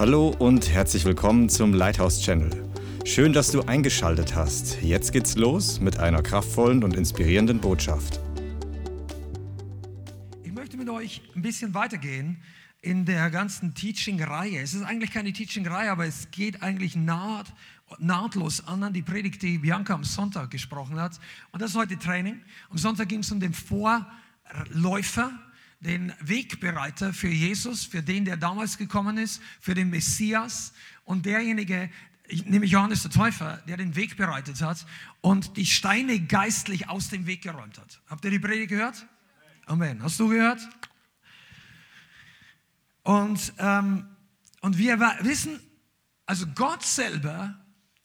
Hallo und herzlich willkommen zum Lighthouse Channel. Schön, dass du eingeschaltet hast. Jetzt geht's los mit einer kraftvollen und inspirierenden Botschaft. Ich möchte mit euch ein bisschen weitergehen in der ganzen Teaching-Reihe. Es ist eigentlich keine Teaching-Reihe, aber es geht eigentlich naht, nahtlos an die Predigt, die Bianca am Sonntag gesprochen hat. Und das ist heute Training. Am Sonntag ging es um den Vorläufer den Wegbereiter für Jesus, für den, der damals gekommen ist, für den Messias und derjenige, nämlich Johannes der Täufer, der den Weg bereitet hat und die Steine geistlich aus dem Weg geräumt hat. Habt ihr die Predigt gehört? Amen. Hast du gehört? Und, ähm, und wir wissen, also Gott selber,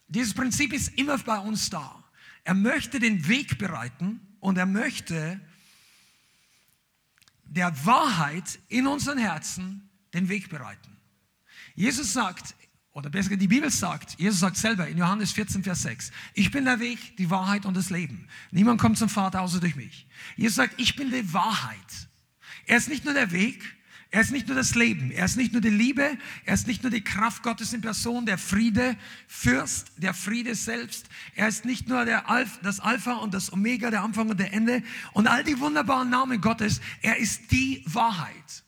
dieses Prinzip ist immer bei uns da. Er möchte den Weg bereiten und er möchte, der Wahrheit in unseren Herzen den Weg bereiten. Jesus sagt, oder besser die Bibel sagt, Jesus sagt selber in Johannes 14, Vers 6, ich bin der Weg, die Wahrheit und das Leben. Niemand kommt zum Vater außer durch mich. Jesus sagt, ich bin die Wahrheit. Er ist nicht nur der Weg, er ist nicht nur das Leben, er ist nicht nur die Liebe, er ist nicht nur die Kraft Gottes in Person, der Friede, Fürst, der Friede selbst. Er ist nicht nur Alpha, das Alpha und das Omega, der Anfang und der Ende und all die wunderbaren Namen Gottes. Er ist die Wahrheit.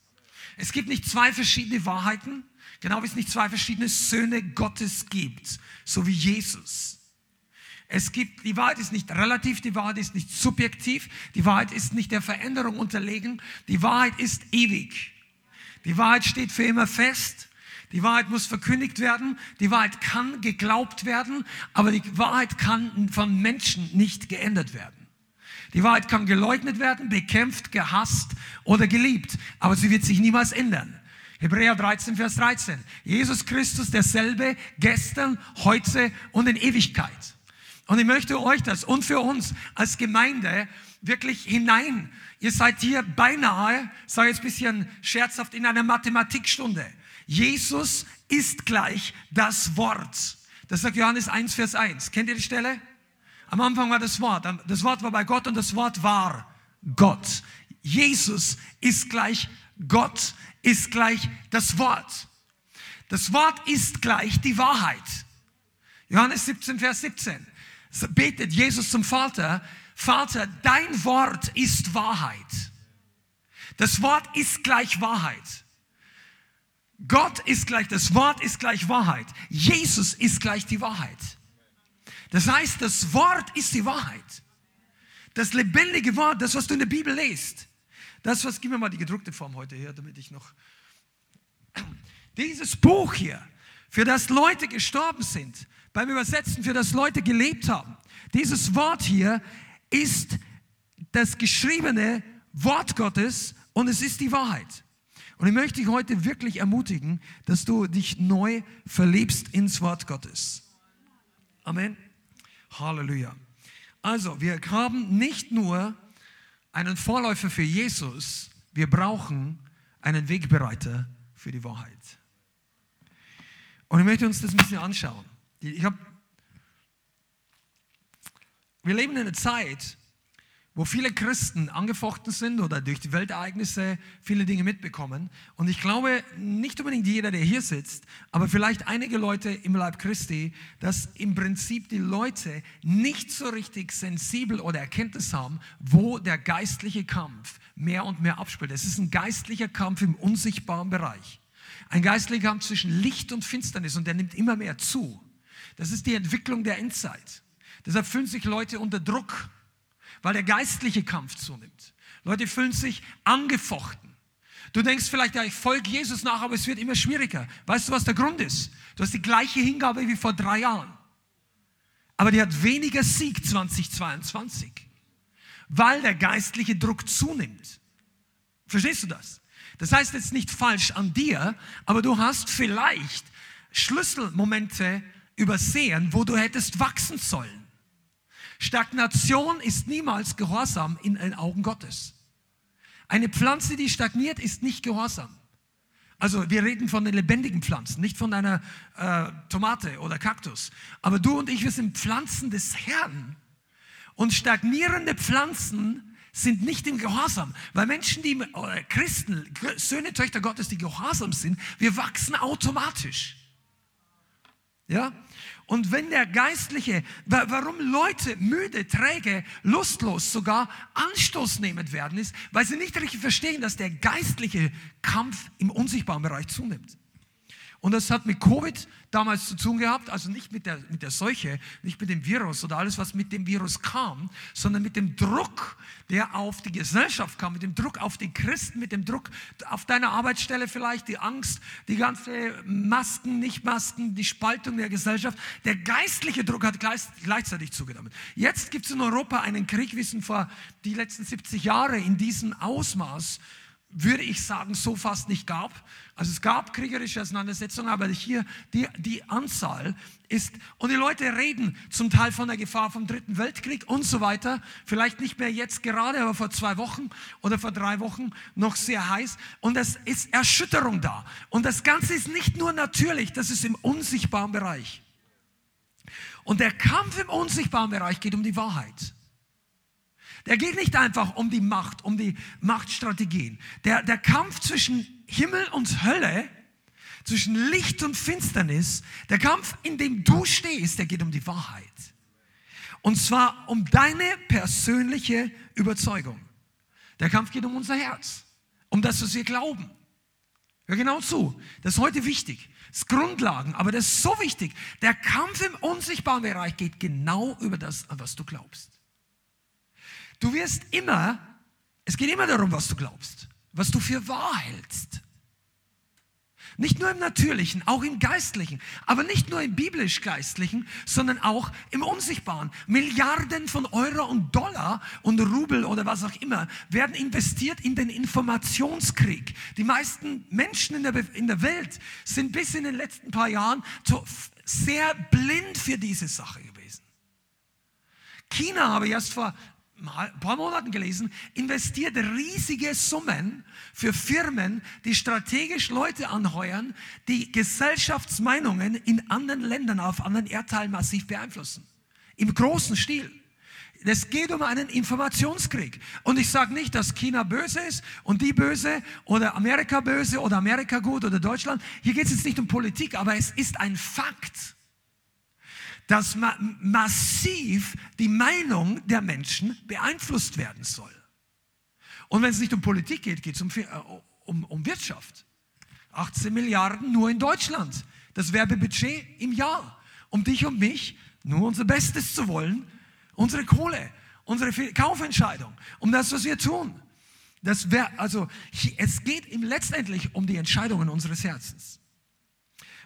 Es gibt nicht zwei verschiedene Wahrheiten, genau wie es nicht zwei verschiedene Söhne Gottes gibt, so wie Jesus. Es gibt, die Wahrheit ist nicht relativ, die Wahrheit ist nicht subjektiv, die Wahrheit ist nicht der Veränderung unterlegen, die Wahrheit ist ewig. Die Wahrheit steht für immer fest. Die Wahrheit muss verkündigt werden. Die Wahrheit kann geglaubt werden, aber die Wahrheit kann von Menschen nicht geändert werden. Die Wahrheit kann geleugnet werden, bekämpft, gehasst oder geliebt, aber sie wird sich niemals ändern. Hebräer 13, Vers 13. Jesus Christus derselbe gestern, heute und in Ewigkeit. Und ich möchte euch das und für uns als Gemeinde wirklich hinein Ihr seid hier beinahe, sage ich jetzt ein bisschen scherzhaft, in einer Mathematikstunde. Jesus ist gleich das Wort. Das sagt Johannes 1, Vers 1. Kennt ihr die Stelle? Am Anfang war das Wort. Das Wort war bei Gott und das Wort war Gott. Jesus ist gleich Gott, ist gleich das Wort. Das Wort ist gleich die Wahrheit. Johannes 17, Vers 17. Betet Jesus zum Vater, Vater, dein Wort ist Wahrheit. Das Wort ist gleich Wahrheit. Gott ist gleich, das Wort ist gleich Wahrheit. Jesus ist gleich die Wahrheit. Das heißt, das Wort ist die Wahrheit. Das lebendige Wort, das, was du in der Bibel liest. Das, was, gib mir mal die gedruckte Form heute her, damit ich noch. Dieses Buch hier, für das Leute gestorben sind, beim Übersetzen, für das Leute gelebt haben. Dieses Wort hier ist das geschriebene Wort Gottes und es ist die Wahrheit. Und ich möchte dich heute wirklich ermutigen, dass du dich neu verliebst ins Wort Gottes. Amen. Halleluja. Also, wir haben nicht nur einen Vorläufer für Jesus, wir brauchen einen Wegbereiter für die Wahrheit. Und ich möchte uns das ein bisschen anschauen. Ich habe wir leben in einer Zeit, wo viele Christen angefochten sind oder durch die Weltereignisse viele Dinge mitbekommen. Und ich glaube, nicht unbedingt jeder, der hier sitzt, aber vielleicht einige Leute im Leib Christi, dass im Prinzip die Leute nicht so richtig sensibel oder Erkenntnis haben, wo der geistliche Kampf mehr und mehr abspielt. Es ist ein geistlicher Kampf im unsichtbaren Bereich. Ein geistlicher Kampf zwischen Licht und Finsternis und der nimmt immer mehr zu. Das ist die Entwicklung der Endzeit. Deshalb fühlen sich Leute unter Druck, weil der geistliche Kampf zunimmt. Leute fühlen sich angefochten. Du denkst vielleicht, ja, ich folge Jesus nach, aber es wird immer schwieriger. Weißt du, was der Grund ist? Du hast die gleiche Hingabe wie vor drei Jahren. Aber die hat weniger Sieg 2022, weil der geistliche Druck zunimmt. Verstehst du das? Das heißt jetzt nicht falsch an dir, aber du hast vielleicht Schlüsselmomente übersehen, wo du hättest wachsen sollen. Stagnation ist niemals Gehorsam in den Augen Gottes. Eine Pflanze, die stagniert, ist nicht Gehorsam. Also wir reden von den lebendigen Pflanzen, nicht von einer äh, Tomate oder Kaktus. Aber du und ich, wir sind Pflanzen des Herrn. Und stagnierende Pflanzen sind nicht im Gehorsam. Weil Menschen, die äh, Christen, Söhne, Töchter Gottes, die gehorsam sind, wir wachsen automatisch. Ja? Und wenn der Geistliche, warum Leute müde, träge, lustlos, sogar anstoßnehmend werden, ist, weil sie nicht richtig verstehen, dass der geistliche Kampf im unsichtbaren Bereich zunimmt. Und das hat mit Covid damals zu tun gehabt, also nicht mit der, mit der Seuche, nicht mit dem Virus oder alles, was mit dem Virus kam, sondern mit dem Druck, der auf die Gesellschaft kam, mit dem Druck auf die Christen, mit dem Druck auf deiner Arbeitsstelle vielleicht, die Angst, die ganze Masken, Nicht-Masken, die Spaltung der Gesellschaft. Der geistliche Druck hat gleichzeitig zugenommen. Jetzt gibt es in Europa einen Krieg, wie es vor die letzten 70 Jahre in diesem Ausmaß würde ich sagen, so fast nicht gab. Also es gab kriegerische Auseinandersetzungen, aber hier die, die Anzahl ist, und die Leute reden zum Teil von der Gefahr vom Dritten Weltkrieg und so weiter. Vielleicht nicht mehr jetzt gerade, aber vor zwei Wochen oder vor drei Wochen noch sehr heiß. Und es ist Erschütterung da. Und das Ganze ist nicht nur natürlich, das ist im unsichtbaren Bereich. Und der Kampf im unsichtbaren Bereich geht um die Wahrheit. Der geht nicht einfach um die Macht, um die Machtstrategien. Der, der Kampf zwischen Himmel und Hölle, zwischen Licht und Finsternis, der Kampf, in dem du stehst, der geht um die Wahrheit. Und zwar um deine persönliche Überzeugung. Der Kampf geht um unser Herz, um das, was wir glauben. Hör genau zu. Das ist heute wichtig. Das ist Grundlagen, aber das ist so wichtig. Der Kampf im unsichtbaren Bereich geht genau über das, an was du glaubst. Du wirst immer, es geht immer darum, was du glaubst, was du für wahr hältst. Nicht nur im Natürlichen, auch im Geistlichen. Aber nicht nur im biblisch-geistlichen, sondern auch im Unsichtbaren. Milliarden von Euro und Dollar und Rubel oder was auch immer werden investiert in den Informationskrieg. Die meisten Menschen in der, in der Welt sind bis in den letzten paar Jahren sehr blind für diese Sache gewesen. China habe ich erst vor ein paar Monaten gelesen, investiert riesige Summen für Firmen, die strategisch Leute anheuern, die Gesellschaftsmeinungen in anderen Ländern, auf anderen Erdteilen massiv beeinflussen. Im großen Stil. Es geht um einen Informationskrieg. Und ich sage nicht, dass China böse ist und die böse oder Amerika böse oder Amerika gut oder Deutschland. Hier geht es jetzt nicht um Politik, aber es ist ein Fakt dass ma massiv die Meinung der Menschen beeinflusst werden soll. Und wenn es nicht um Politik geht, geht es um, äh, um, um Wirtschaft. 18 Milliarden nur in Deutschland. Das Werbebudget im Jahr. Um dich und mich nur unser Bestes zu wollen. Unsere Kohle, unsere Kaufentscheidung, um das, was wir tun. Das wär, also, es geht ihm letztendlich um die Entscheidungen unseres Herzens.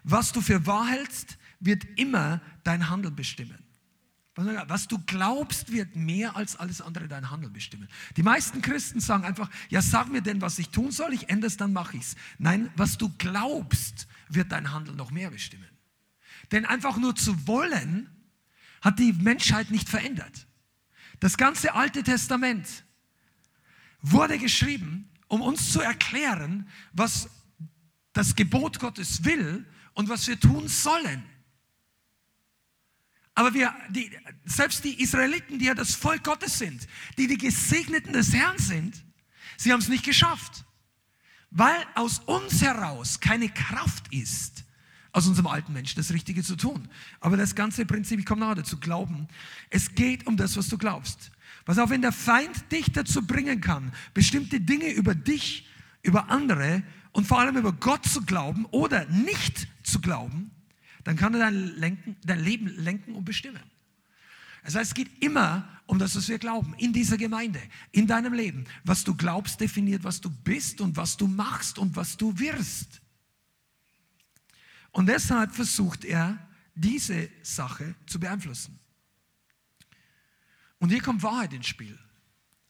Was du für wahr hältst, wird immer dein Handeln bestimmen. Was du glaubst, wird mehr als alles andere dein Handeln bestimmen. Die meisten Christen sagen einfach, ja, sag mir denn, was ich tun soll, ich ändere es, dann mache ich es. Nein, was du glaubst, wird dein Handeln noch mehr bestimmen. Denn einfach nur zu wollen, hat die Menschheit nicht verändert. Das ganze Alte Testament wurde geschrieben, um uns zu erklären, was das Gebot Gottes will und was wir tun sollen. Aber wir, die, selbst die Israeliten, die ja das Volk Gottes sind, die die Gesegneten des Herrn sind, sie haben es nicht geschafft. Weil aus uns heraus keine Kraft ist, aus unserem alten Menschen das Richtige zu tun. Aber das ganze Prinzip, ich komme nachher dazu, glauben, es geht um das, was du glaubst. Was auch wenn der Feind dich dazu bringen kann, bestimmte Dinge über dich, über andere und vor allem über Gott zu glauben oder nicht zu glauben, dann kann er dein, lenken, dein Leben lenken und bestimmen. Das heißt, es geht immer um das, was wir glauben, in dieser Gemeinde, in deinem Leben. Was du glaubst, definiert, was du bist und was du machst und was du wirst. Und deshalb versucht er, diese Sache zu beeinflussen. Und hier kommt Wahrheit ins Spiel.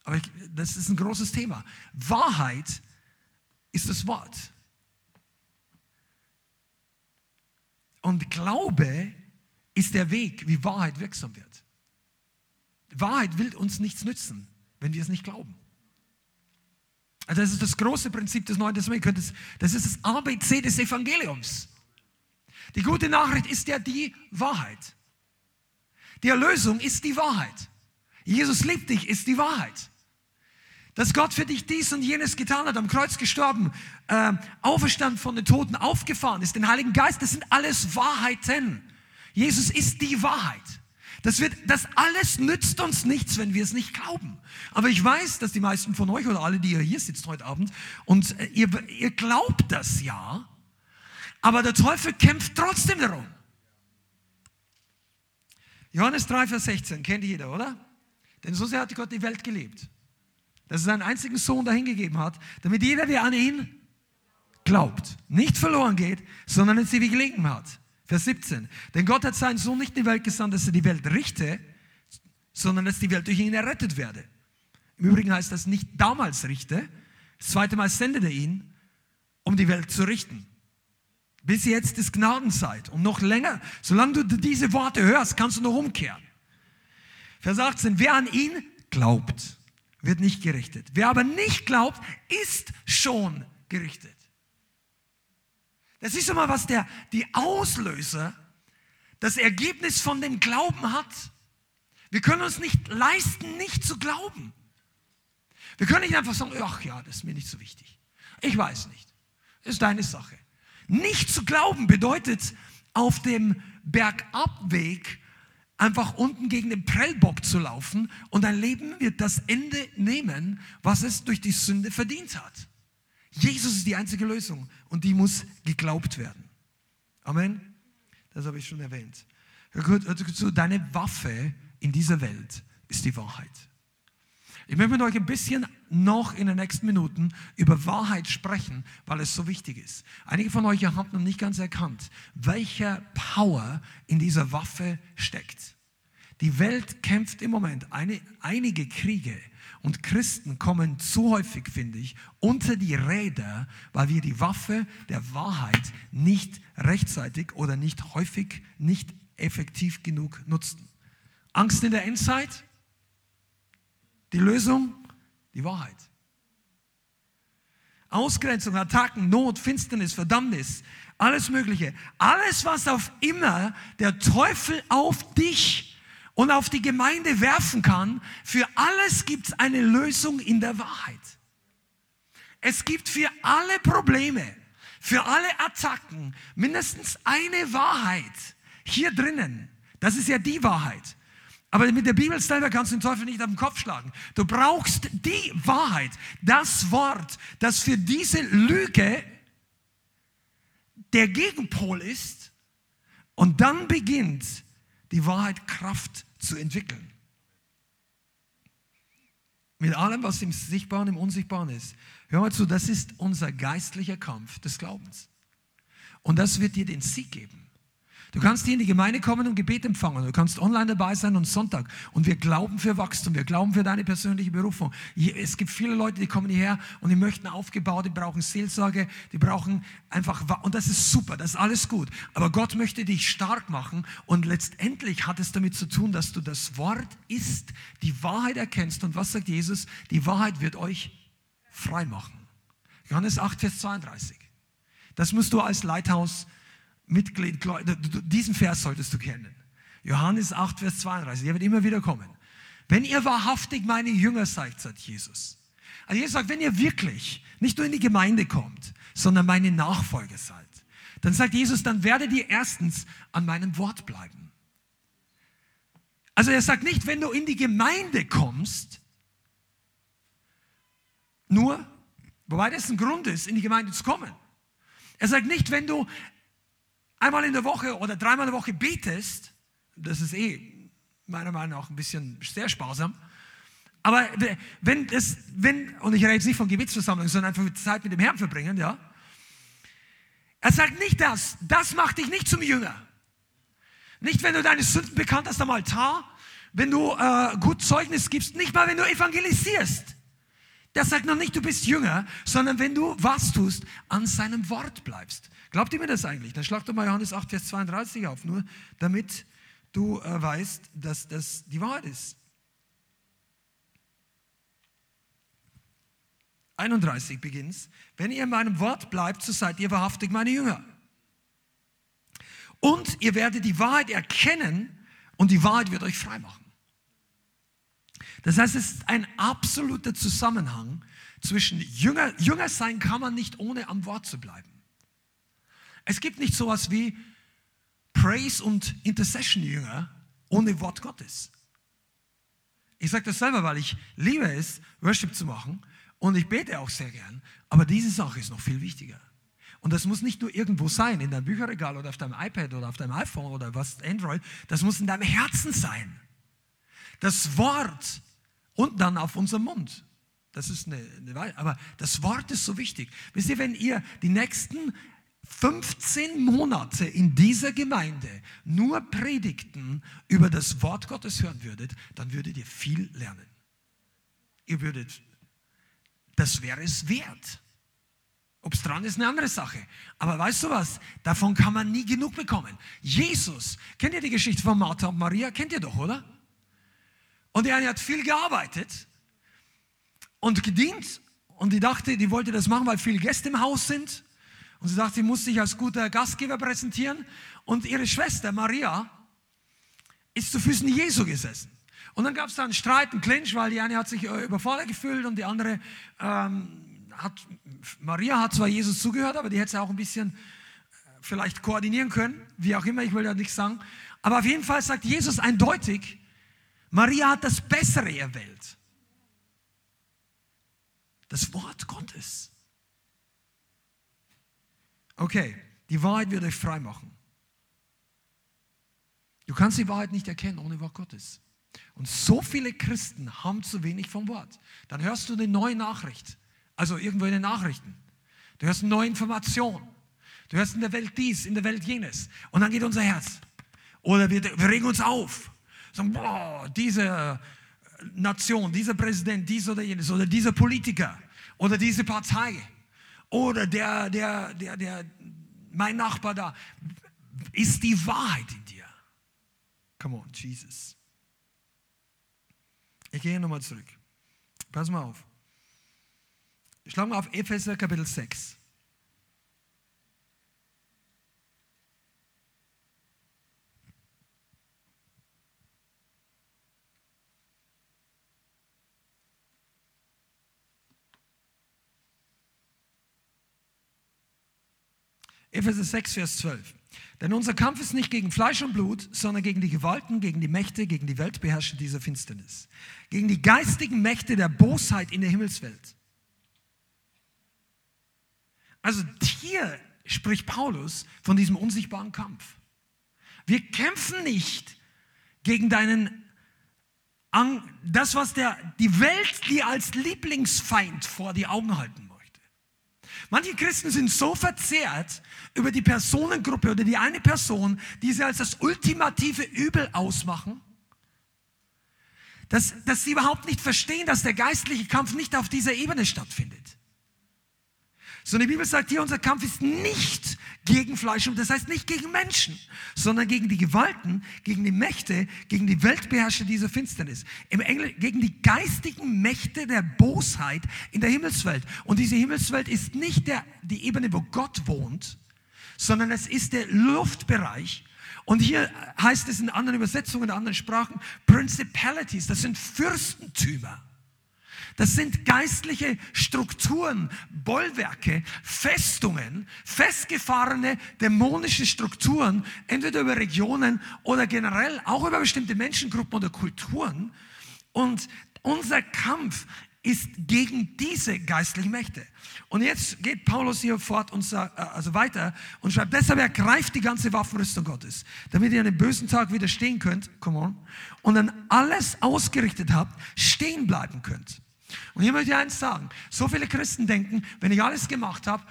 Aber das ist ein großes Thema. Wahrheit ist das Wort. Und Glaube ist der Weg, wie Wahrheit wirksam wird. Wahrheit will uns nichts nützen, wenn wir es nicht glauben. Also das ist das große Prinzip des Neuen Testaments. Das ist das ABC des Evangeliums. Die gute Nachricht ist ja die Wahrheit. Die Erlösung ist die Wahrheit. Jesus liebt dich, ist die Wahrheit. Dass Gott für dich dies und jenes getan hat, am Kreuz gestorben, äh, auferstanden von den Toten, aufgefahren ist, den Heiligen Geist, das sind alles Wahrheiten. Jesus ist die Wahrheit. Das, wird, das alles nützt uns nichts, wenn wir es nicht glauben. Aber ich weiß, dass die meisten von euch oder alle, die ihr hier sitzt heute Abend, und äh, ihr, ihr glaubt das ja, aber der Teufel kämpft trotzdem darum. Johannes 3, Vers 16, kennt jeder, oder? Denn so sehr hat Gott die Welt gelebt, dass er seinen einzigen Sohn dahingegeben hat, damit jeder, der an ihn glaubt, nicht verloren geht, sondern es ewige Leben hat. Vers 17. Denn Gott hat seinen Sohn nicht in die Welt gesandt, dass er die Welt richte, sondern dass die Welt durch ihn errettet werde. Im Übrigen heißt das nicht damals richte, das zweite Mal sendet er ihn, um die Welt zu richten. Bis jetzt ist Gnadenzeit und noch länger. Solange du diese Worte hörst, kannst du noch umkehren. Vers 18, wer an ihn glaubt, wird nicht gerichtet. Wer aber nicht glaubt, ist schon gerichtet. Das ist immer was der, die Auslöser, das Ergebnis von dem Glauben hat. Wir können uns nicht leisten, nicht zu glauben. Wir können nicht einfach sagen, ach ja, das ist mir nicht so wichtig. Ich weiß nicht. Ist deine Sache. Nicht zu glauben bedeutet, auf dem Bergabweg einfach unten gegen den Prellbock zu laufen und dein Leben wird das Ende nehmen, was es durch die Sünde verdient hat. Jesus ist die einzige Lösung und die muss geglaubt werden. Amen. Das habe ich schon erwähnt. Hör gut, deine Waffe in dieser Welt ist die Wahrheit. Ich möchte mit euch ein bisschen noch in den nächsten Minuten über Wahrheit sprechen, weil es so wichtig ist. Einige von euch haben noch nicht ganz erkannt, welche Power in dieser Waffe steckt. Die Welt kämpft im Moment eine, einige Kriege, und Christen kommen zu häufig, finde ich, unter die Räder, weil wir die Waffe der Wahrheit nicht rechtzeitig oder nicht häufig, nicht effektiv genug nutzen. Angst in der Endzeit? Die Lösung? Die Wahrheit. Ausgrenzung, Attacken, Not, Finsternis, Verdammnis, alles Mögliche. Alles, was auf immer der Teufel auf dich und auf die Gemeinde werfen kann, für alles gibt es eine Lösung in der Wahrheit. Es gibt für alle Probleme, für alle Attacken mindestens eine Wahrheit hier drinnen. Das ist ja die Wahrheit. Aber mit der Bibel selber kannst du den Teufel nicht auf den Kopf schlagen. Du brauchst die Wahrheit, das Wort, das für diese Lüge der Gegenpol ist. Und dann beginnt die Wahrheit Kraft zu entwickeln. Mit allem, was im Sichtbaren, im Unsichtbaren ist. Hör mal zu, das ist unser geistlicher Kampf des Glaubens. Und das wird dir den Sieg geben. Du kannst hier in die Gemeinde kommen und Gebet empfangen. Du kannst online dabei sein und Sonntag. Und wir glauben für Wachstum. Wir glauben für deine persönliche Berufung. Es gibt viele Leute, die kommen hierher und die möchten aufgebaut, die brauchen Seelsorge, die brauchen einfach, und das ist super, das ist alles gut. Aber Gott möchte dich stark machen und letztendlich hat es damit zu tun, dass du das Wort ist, die Wahrheit erkennst. Und was sagt Jesus? Die Wahrheit wird euch frei machen. Johannes 8, Vers 32. Das musst du als Leithaus Mitglied, diesen Vers solltest du kennen. Johannes 8, Vers 32, der wird immer wieder kommen. Wenn ihr wahrhaftig meine Jünger seid, sagt Jesus. Also Jesus sagt, wenn ihr wirklich nicht nur in die Gemeinde kommt, sondern meine Nachfolger seid, dann sagt Jesus, dann werdet ihr erstens an meinem Wort bleiben. Also er sagt nicht, wenn du in die Gemeinde kommst, nur, wobei das ein Grund ist, in die Gemeinde zu kommen. Er sagt nicht, wenn du einmal in der Woche oder dreimal in der Woche betest, das ist eh meiner Meinung nach ein bisschen sehr sparsam. Aber wenn es, wenn, und ich rede jetzt nicht von Gebetsversammlungen, sondern einfach Zeit mit dem Herrn verbringen, ja. Er sagt nicht das, das macht dich nicht zum Jünger. Nicht, wenn du deine Sünden bekannt hast am Altar, wenn du äh, gut Zeugnis gibst, nicht mal, wenn du evangelisierst. Der sagt noch nicht, du bist Jünger, sondern wenn du was tust, an seinem Wort bleibst. Glaubt ihr mir das eigentlich? Dann schlag doch mal Johannes 8, Vers 32 auf, nur damit du äh, weißt, dass das die Wahrheit ist. 31 beginnt Wenn ihr in meinem Wort bleibt, so seid ihr wahrhaftig meine Jünger. Und ihr werdet die Wahrheit erkennen und die Wahrheit wird euch frei machen. Das heißt, es ist ein absoluter Zusammenhang zwischen Jünger, Jünger sein kann man nicht ohne am Wort zu bleiben. Es gibt nicht sowas wie Praise und Intercession Jünger ohne Wort Gottes. Ich sage das selber, weil ich liebe es, Worship zu machen und ich bete auch sehr gern, aber diese Sache ist noch viel wichtiger. Und das muss nicht nur irgendwo sein, in deinem Bücherregal oder auf deinem iPad oder auf deinem iPhone oder was, Android, das muss in deinem Herzen sein. Das Wort und dann auf unserem Mund. Das ist eine, eine aber das Wort ist so wichtig. Wisst ihr, wenn ihr die nächsten 15 Monate in dieser Gemeinde nur Predigten über das Wort Gottes hören würdet, dann würdet ihr viel lernen. Ihr würdet, das wäre es wert. Ob es dran ist, eine andere Sache. Aber weißt du was? Davon kann man nie genug bekommen. Jesus, kennt ihr die Geschichte von Martha und Maria? Kennt ihr doch, oder? Und die eine hat viel gearbeitet und gedient und die dachte, die wollte das machen, weil viele Gäste im Haus sind. Und sie sagt, sie muss sich als guter Gastgeber präsentieren. Und ihre Schwester Maria ist zu Füßen Jesu gesessen. Und dann gab es da einen Streit, einen Clinch, weil die eine hat sich äh, überfordert gefühlt und die andere ähm, hat, Maria hat zwar Jesus zugehört, aber die hätte sie auch ein bisschen äh, vielleicht koordinieren können, wie auch immer, ich will ja nichts sagen. Aber auf jeden Fall sagt Jesus eindeutig, Maria hat das Bessere erwählt. Das Wort Gottes. Okay, die Wahrheit wird euch frei machen. Du kannst die Wahrheit nicht erkennen ohne Wort Gottes. Und so viele Christen haben zu wenig vom Wort. Dann hörst du eine neue Nachricht, also irgendwo in den Nachrichten. Du hörst eine neue Information. Du hörst in der Welt dies, in der Welt jenes. Und dann geht unser Herz. Oder wir, wir regen uns auf. Sagen, boah, diese Nation, dieser Präsident, dies oder jenes, oder dieser Politiker, oder diese Partei. Oder der, der, der, der, mein Nachbar da. Ist die Wahrheit in dir? Come on, Jesus. Ich gehe nochmal zurück. Pass mal auf. Schlag mal auf Epheser Kapitel 6. Epheser 6, Vers 12. Denn unser Kampf ist nicht gegen Fleisch und Blut, sondern gegen die Gewalten, gegen die Mächte, gegen die Weltbeherrscher dieser Finsternis, gegen die geistigen Mächte der Bosheit in der Himmelswelt. Also hier spricht Paulus von diesem unsichtbaren Kampf. Wir kämpfen nicht gegen deinen, das, was der, die Welt dir als Lieblingsfeind vor die Augen halten Manche Christen sind so verzehrt über die Personengruppe oder die eine Person, die sie als das ultimative Übel ausmachen, dass, dass sie überhaupt nicht verstehen, dass der geistliche Kampf nicht auf dieser Ebene stattfindet. So die Bibel sagt hier, unser Kampf ist nicht gegen Fleisch und das heißt nicht gegen Menschen, sondern gegen die Gewalten, gegen die Mächte, gegen die Weltbeherrscher dieser Finsternis. Im Englisch gegen die geistigen Mächte der Bosheit in der Himmelswelt. Und diese Himmelswelt ist nicht der, die Ebene, wo Gott wohnt, sondern es ist der Luftbereich. Und hier heißt es in anderen Übersetzungen, in anderen Sprachen, Principalities, das sind Fürstentümer. Das sind geistliche Strukturen, Bollwerke, Festungen, festgefahrene dämonische Strukturen, entweder über Regionen oder generell auch über bestimmte Menschengruppen oder Kulturen. Und unser Kampf ist gegen diese geistlichen Mächte. Und jetzt geht Paulus hier fort und sagt, äh, also weiter und schreibt, deshalb ergreift die ganze Waffenrüstung Gottes, damit ihr an dem bösen Tag widerstehen könnt, come on, und dann alles ausgerichtet habt, stehen bleiben könnt. Und hier möchte ich eins sagen. So viele Christen denken, wenn ich alles gemacht habe,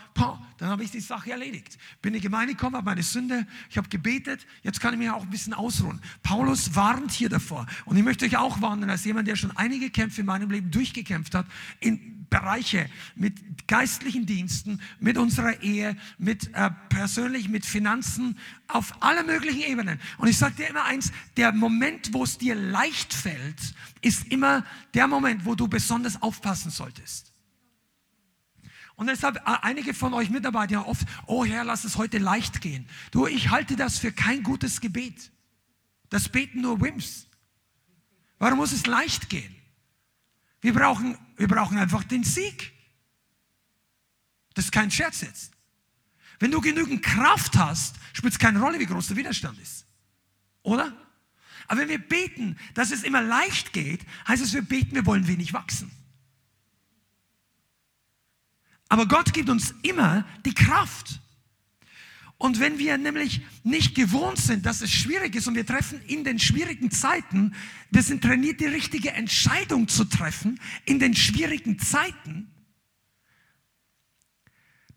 dann habe ich die Sache erledigt. Bin in die Gemeinde gekommen, habe meine Sünde, ich habe gebetet, jetzt kann ich mich auch ein bisschen ausruhen. Paulus warnt hier davor. Und ich möchte euch auch warnen, als jemand, der schon einige Kämpfe in meinem Leben durchgekämpft hat, in Bereiche mit geistlichen Diensten, mit unserer Ehe, mit äh, persönlich, mit Finanzen, auf alle möglichen Ebenen. Und ich sage dir immer eins, der Moment, wo es dir leicht fällt, ist immer der Moment, wo du besonders aufpassen solltest. Und deshalb, äh, einige von euch Mitarbeiter ja oft, oh Herr, lass es heute leicht gehen. Du, ich halte das für kein gutes Gebet. Das beten nur Wims. Warum muss es leicht gehen? Wir brauchen, wir brauchen einfach den Sieg. Das ist kein Scherz jetzt. Wenn du genügend Kraft hast, spielt es keine Rolle, wie groß der Widerstand ist. Oder? Aber wenn wir beten, dass es immer leicht geht, heißt es, wir beten, wir wollen wenig wachsen. Aber Gott gibt uns immer die Kraft. Und wenn wir nämlich nicht gewohnt sind, dass es schwierig ist und wir treffen in den schwierigen Zeiten, wir sind trainiert, die richtige Entscheidung zu treffen in den schwierigen Zeiten,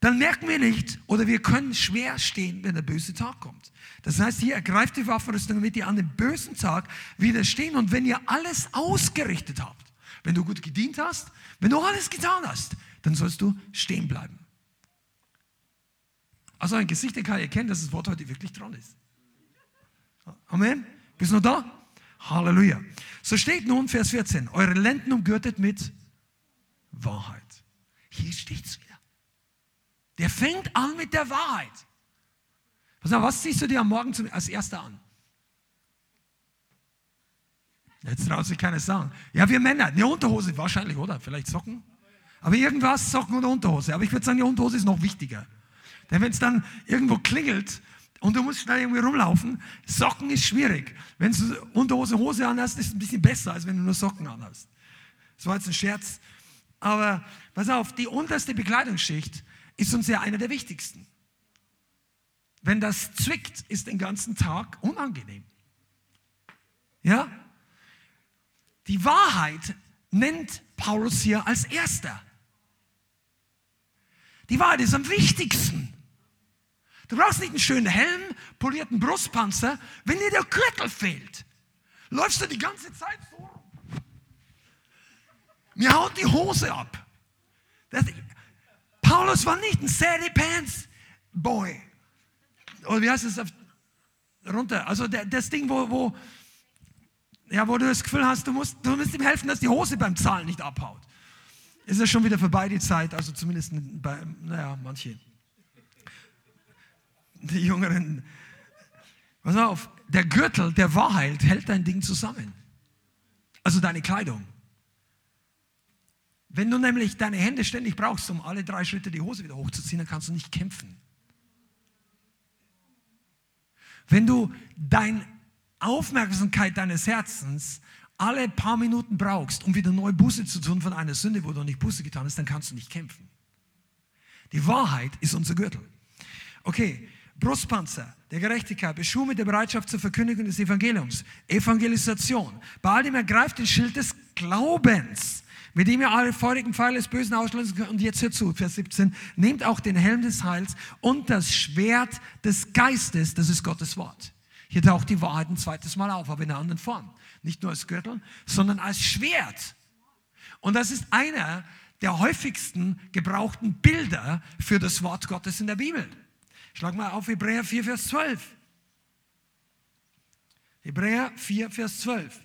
dann merken wir nicht oder wir können schwer stehen, wenn der böse Tag kommt. Das heißt, hier ergreift die Waffenrüstung, damit ihr an dem bösen Tag widerstehen. Und wenn ihr alles ausgerichtet habt, wenn du gut gedient hast, wenn du alles getan hast, dann sollst du stehen bleiben. Also ein Gesicht kann ich erkennen, dass das Wort heute wirklich dran ist. Amen. Bist du noch da? Halleluja. So steht nun Vers 14, eure Lenden umgürtet mit Wahrheit. Hier steht es wieder. Der fängt an mit der Wahrheit. Pass auf, was ziehst du dir am Morgen als erster an? Jetzt traut sich keiner sagen. Ja, wir Männer, eine Unterhose wahrscheinlich, oder? Vielleicht Socken? Aber irgendwas, Socken oder Unterhose. Aber ich würde sagen, die Unterhose ist noch wichtiger. Denn wenn es dann irgendwo klingelt und du musst schnell irgendwie rumlaufen, Socken ist schwierig. Wenn du Unterhose, Hose anhast, ist es ein bisschen besser, als wenn du nur Socken anhast. Das war jetzt ein Scherz. Aber pass auf, die unterste Bekleidungsschicht ist uns ja eine der wichtigsten. Wenn das zwickt, ist den ganzen Tag unangenehm. Ja? Die Wahrheit nennt Paulus hier als erster. Die Wahrheit ist am wichtigsten. Du brauchst nicht einen schönen Helm, polierten Brustpanzer, wenn dir der Gürtel fehlt. Läufst du die ganze Zeit so. Mir haut die Hose ab. Das, Paulus war nicht ein Sadie Pants Boy. Oder wie heißt es? Runter. Also das Ding, wo, wo, ja, wo du das Gefühl hast, du musst, du musst ihm helfen, dass die Hose beim Zahlen nicht abhaut ist ja schon wieder vorbei, die Zeit, also zumindest bei, naja, manche. Die Jüngeren. Pass auf, der Gürtel der Wahrheit hält dein Ding zusammen. Also deine Kleidung. Wenn du nämlich deine Hände ständig brauchst, um alle drei Schritte die Hose wieder hochzuziehen, dann kannst du nicht kämpfen. Wenn du deine Aufmerksamkeit deines Herzens alle paar Minuten brauchst, um wieder neu Buße zu tun von einer Sünde, wo du nicht Buße getan hast, dann kannst du nicht kämpfen. Die Wahrheit ist unser Gürtel. Okay, Brustpanzer der Gerechtigkeit, Beschuh mit der Bereitschaft zur Verkündigung des Evangeliums, Evangelisation. Bei all dem ergreift den Schild des Glaubens, mit dem ihr alle feurigen Pfeile des Bösen auslösen könnt. Und jetzt hört zu, Vers 17, nehmt auch den Helm des Heils und das Schwert des Geistes, das ist Gottes Wort. Hier taucht die Wahrheit ein zweites Mal auf, aber in einer anderen Form. Nicht nur als Gürtel, sondern als Schwert. Und das ist einer der häufigsten gebrauchten Bilder für das Wort Gottes in der Bibel. Schlag mal auf Hebräer 4, Vers 12. Hebräer 4, Vers 12.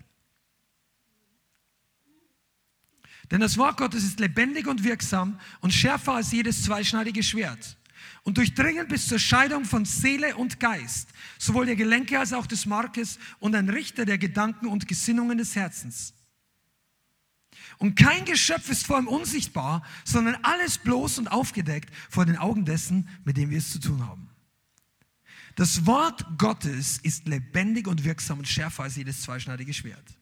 Denn das Wort Gottes ist lebendig und wirksam und schärfer als jedes zweischneidige Schwert und durchdringen bis zur Scheidung von Seele und Geist, sowohl der Gelenke als auch des Markes und ein Richter der Gedanken und Gesinnungen des Herzens. Und kein Geschöpf ist vor ihm unsichtbar, sondern alles bloß und aufgedeckt vor den Augen dessen, mit dem wir es zu tun haben. Das Wort Gottes ist lebendig und wirksam und schärfer als jedes zweischneidige Schwert.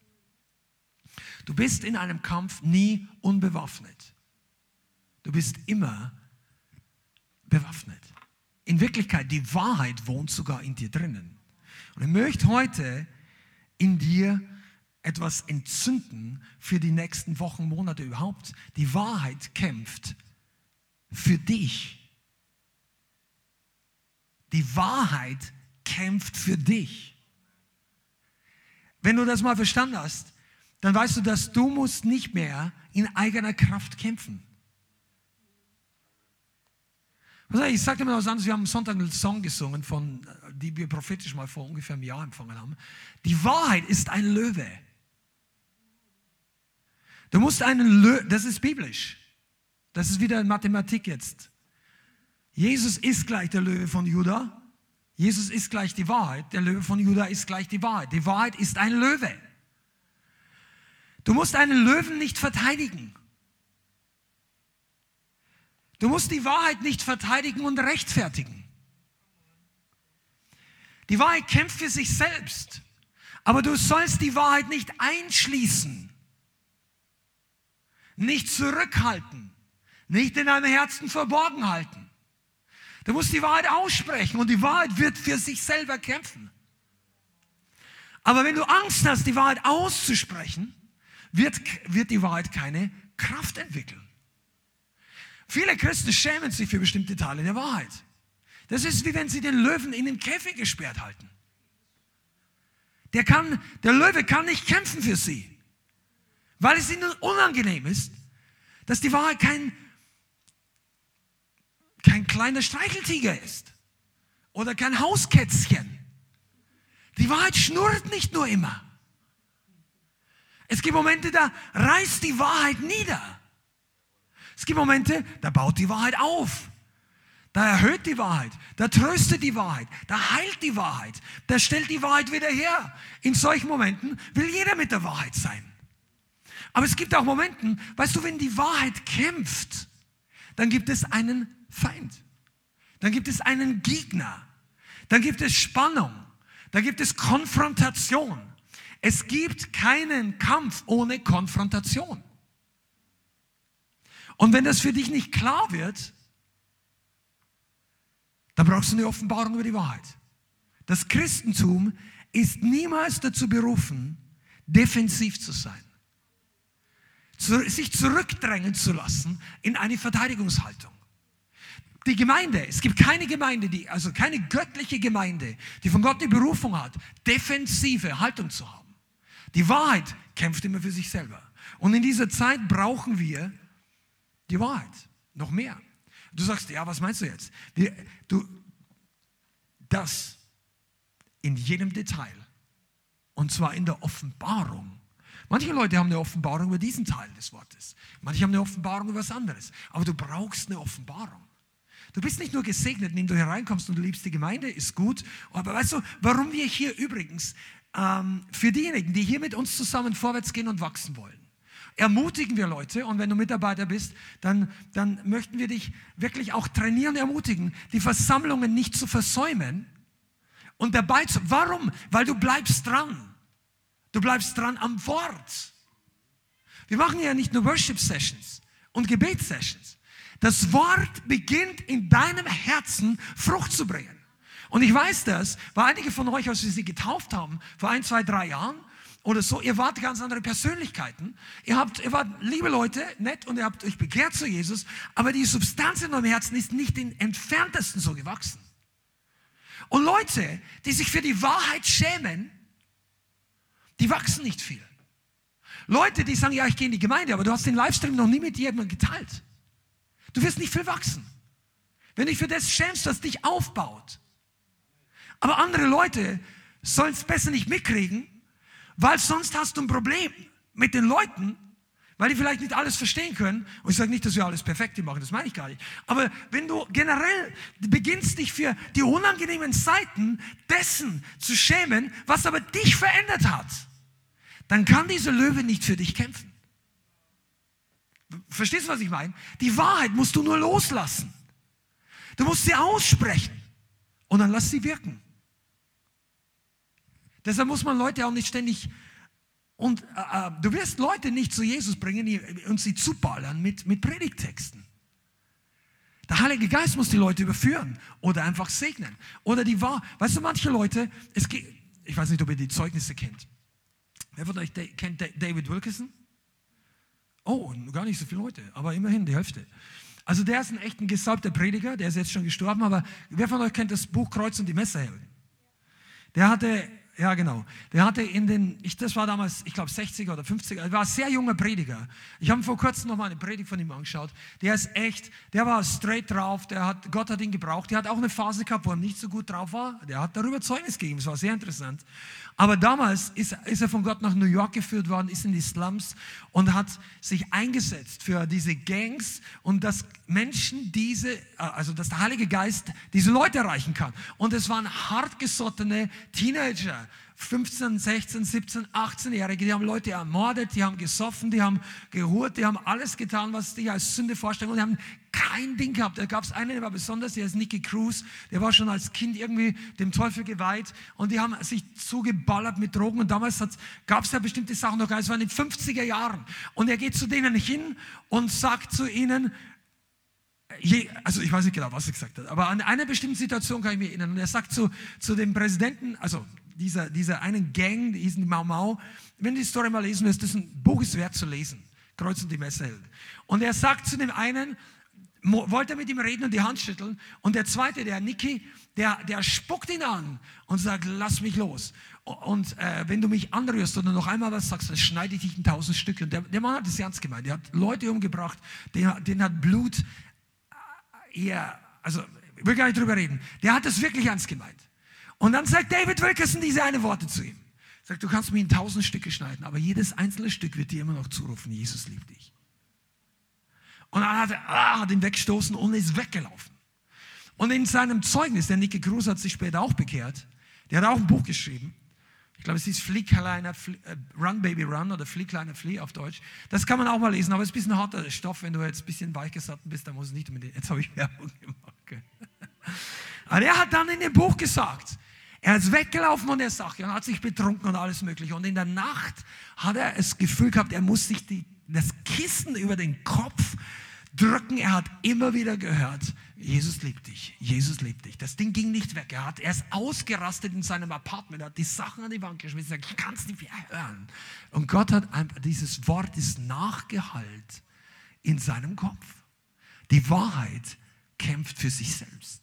Du bist in einem Kampf nie unbewaffnet. Du bist immer bewaffnet. In Wirklichkeit, die Wahrheit wohnt sogar in dir drinnen. Und ich möchte heute in dir etwas entzünden für die nächsten Wochen, Monate überhaupt. Die Wahrheit kämpft für dich. Die Wahrheit kämpft für dich. Wenn du das mal verstanden hast, dann weißt du, dass du musst nicht mehr in eigener Kraft kämpfen. Ich sage dir mal was anderes. Wir haben am Sonntag einen Song gesungen, von, die wir prophetisch mal vor ungefähr einem Jahr empfangen haben. Die Wahrheit ist ein Löwe. Du musst einen Löwe, das ist biblisch. Das ist wieder Mathematik jetzt. Jesus ist gleich der Löwe von Juda. Jesus ist gleich die Wahrheit. Der Löwe von Juda ist gleich die Wahrheit. Die Wahrheit ist ein Löwe. Du musst einen Löwen nicht verteidigen. Du musst die Wahrheit nicht verteidigen und rechtfertigen. Die Wahrheit kämpft für sich selbst, aber du sollst die Wahrheit nicht einschließen, nicht zurückhalten, nicht in deinem Herzen verborgen halten. Du musst die Wahrheit aussprechen und die Wahrheit wird für sich selber kämpfen. Aber wenn du Angst hast, die Wahrheit auszusprechen, wird, wird die Wahrheit keine Kraft entwickeln. Viele Christen schämen sich für bestimmte Teile der Wahrheit. Das ist wie wenn sie den Löwen in den Käfig gesperrt halten. Der, kann, der Löwe kann nicht kämpfen für sie, weil es ihnen unangenehm ist, dass die Wahrheit kein, kein kleiner Streicheltiger ist oder kein Hauskätzchen. Die Wahrheit schnurrt nicht nur immer. Es gibt Momente, da reißt die Wahrheit nieder. Es gibt Momente, da baut die Wahrheit auf. Da erhöht die Wahrheit, da tröstet die Wahrheit, da heilt die Wahrheit, da stellt die Wahrheit wieder her. In solchen Momenten will jeder mit der Wahrheit sein. Aber es gibt auch Momente, weißt du, wenn die Wahrheit kämpft, dann gibt es einen Feind. Dann gibt es einen Gegner. Dann gibt es Spannung. Dann gibt es Konfrontation. Es gibt keinen Kampf ohne Konfrontation. Und wenn das für dich nicht klar wird, dann brauchst du eine Offenbarung über die Wahrheit. Das Christentum ist niemals dazu berufen, defensiv zu sein, sich zurückdrängen zu lassen in eine Verteidigungshaltung. Die Gemeinde, es gibt keine Gemeinde, die, also keine göttliche Gemeinde, die von Gott die Berufung hat, defensive Haltung zu haben. Die Wahrheit kämpft immer für sich selber. Und in dieser Zeit brauchen wir die Wahrheit. Noch mehr. Du sagst, ja, was meinst du jetzt? Du, das in jedem Detail. Und zwar in der Offenbarung. Manche Leute haben eine Offenbarung über diesen Teil des Wortes. Manche haben eine Offenbarung über was anderes. Aber du brauchst eine Offenbarung. Du bist nicht nur gesegnet, indem du hereinkommst und du liebst die Gemeinde, ist gut. Aber weißt du, warum wir hier übrigens ähm, für diejenigen, die hier mit uns zusammen vorwärts gehen und wachsen wollen, ermutigen wir Leute und wenn du Mitarbeiter bist, dann, dann möchten wir dich wirklich auch trainieren, ermutigen, die Versammlungen nicht zu versäumen und dabei zu. Warum? Weil du bleibst dran. Du bleibst dran am Wort. Wir machen ja nicht nur Worship Sessions und Gebetssessions. Das Wort beginnt in deinem Herzen Frucht zu bringen. Und ich weiß das, weil einige von euch, als wir sie getauft haben, vor ein, zwei, drei Jahren, oder so. Ihr wart ganz andere Persönlichkeiten. Ihr, habt, ihr wart liebe Leute, nett und ihr habt euch bekehrt zu Jesus, aber die Substanz in eurem Herzen ist nicht den entferntesten so gewachsen. Und Leute, die sich für die Wahrheit schämen, die wachsen nicht viel. Leute, die sagen, ja, ich gehe in die Gemeinde, aber du hast den Livestream noch nie mit jemandem geteilt. Du wirst nicht viel wachsen. Wenn du dich für das schämst, was dich aufbaut. Aber andere Leute sollen es besser nicht mitkriegen, weil sonst hast du ein Problem mit den Leuten, weil die vielleicht nicht alles verstehen können. Und ich sage nicht, dass wir alles perfekt machen, das meine ich gar nicht. Aber wenn du generell beginnst, dich für die unangenehmen Seiten dessen zu schämen, was aber dich verändert hat, dann kann dieser Löwe nicht für dich kämpfen. Verstehst du, was ich meine? Die Wahrheit musst du nur loslassen. Du musst sie aussprechen und dann lass sie wirken. Deshalb muss man Leute auch nicht ständig und äh, äh, du wirst Leute nicht zu Jesus bringen und sie zuballern mit, mit Predigtexten. Der Heilige Geist muss die Leute überführen oder einfach segnen. Oder die wahr. Weißt du, manche Leute, es geht, ich weiß nicht, ob ihr die Zeugnisse kennt. Wer von euch kennt David Wilkerson? Oh, gar nicht so viele Leute, aber immerhin die Hälfte. Also der ist ein echt ein gesalbter Prediger, der ist jetzt schon gestorben, aber wer von euch kennt das Buch Kreuz und die Messerhelden? Der hatte ja, genau. Der hatte in den, ich, das war damals, ich glaube 60er oder 50er, er war ein sehr junger Prediger. Ich habe vor kurzem noch mal eine Predigt von ihm angeschaut. Der ist echt, der war straight drauf, der hat, Gott hat ihn gebraucht. Der hat auch eine Phase gehabt, wo er nicht so gut drauf war. Der hat darüber Zeugnis gegeben, das war sehr interessant. Aber damals ist, ist er von Gott nach New York geführt worden, ist in die Slums und hat sich eingesetzt für diese Gangs und dass Menschen diese, äh, also dass der Heilige Geist diese Leute erreichen kann. Und es waren hartgesottene Teenager, 15, 16, 17, 18-Jährige, die haben Leute ermordet, die haben gesoffen, die haben gehurt, die haben alles getan, was sich als Sünde vorstellen. Und die haben kein Ding gehabt. Da gab es einen, der war besonders, der ist Nicky Cruz, der war schon als Kind irgendwie dem Teufel geweiht und die haben sich zugeballert mit Drogen und damals gab es ja bestimmte Sachen noch gar nicht, es waren in den 50er Jahren. Und er geht zu denen hin und sagt zu ihnen, Je, also ich weiß nicht genau, was er gesagt hat, aber an einer bestimmten Situation kann ich mich erinnern. Und er sagt zu, zu dem Präsidenten, also dieser, dieser einen Gang, die hießen Mau Mau, wenn du die Story mal lesen willst, das ist ein Buch ist wert zu lesen. Kreuz und die Messerheld. Und er sagt zu dem einen, wollte mit ihm reden und die Hand schütteln. Und der zweite, der Niki, der, der spuckt ihn an und sagt, lass mich los. Und äh, wenn du mich anrührst oder noch einmal was sagst, dann schneide ich dich in tausend Stücke. Und der, der Mann hat das ernst gemeint. Der hat Leute umgebracht, den, den hat Blut eher, also ich will gar nicht drüber reden. Der hat das wirklich ernst gemeint. Und dann sagt David Wilkerson diese eine Worte zu ihm. Sagt, du kannst mich in tausend Stücke schneiden, aber jedes einzelne Stück wird dir immer noch zurufen, Jesus liebt dich. Und dann hat er ah, hat ihn weggestoßen und ist weggelaufen. Und in seinem Zeugnis, der Nicky Cruz hat sich später auch bekehrt, der hat auch ein Buch geschrieben. Ich glaube, es hieß Flee kleiner, Flie, äh, Run Baby Run oder Flee Flee auf Deutsch. Das kann man auch mal lesen, aber es ist ein bisschen harter Stoff. Wenn du jetzt ein bisschen weichgesatten bist, dann muss es nicht unbedingt. Jetzt habe ich Werbung gemacht. Aber er hat dann in dem Buch gesagt, er ist weggelaufen und er sagt, er hat sich betrunken und alles Mögliche. Und in der Nacht hat er das Gefühl gehabt, er muss sich die, das Kissen über den Kopf drücken. Er hat immer wieder gehört, Jesus liebt dich, Jesus liebt dich. Das Ding ging nicht weg. Er hat erst ausgerastet in seinem Apartment, er hat die Sachen an die Wand geschmissen, er ich kann es nicht mehr hören. Und Gott hat einfach, dieses Wort ist nachgehallt in seinem Kopf. Die Wahrheit kämpft für sich selbst.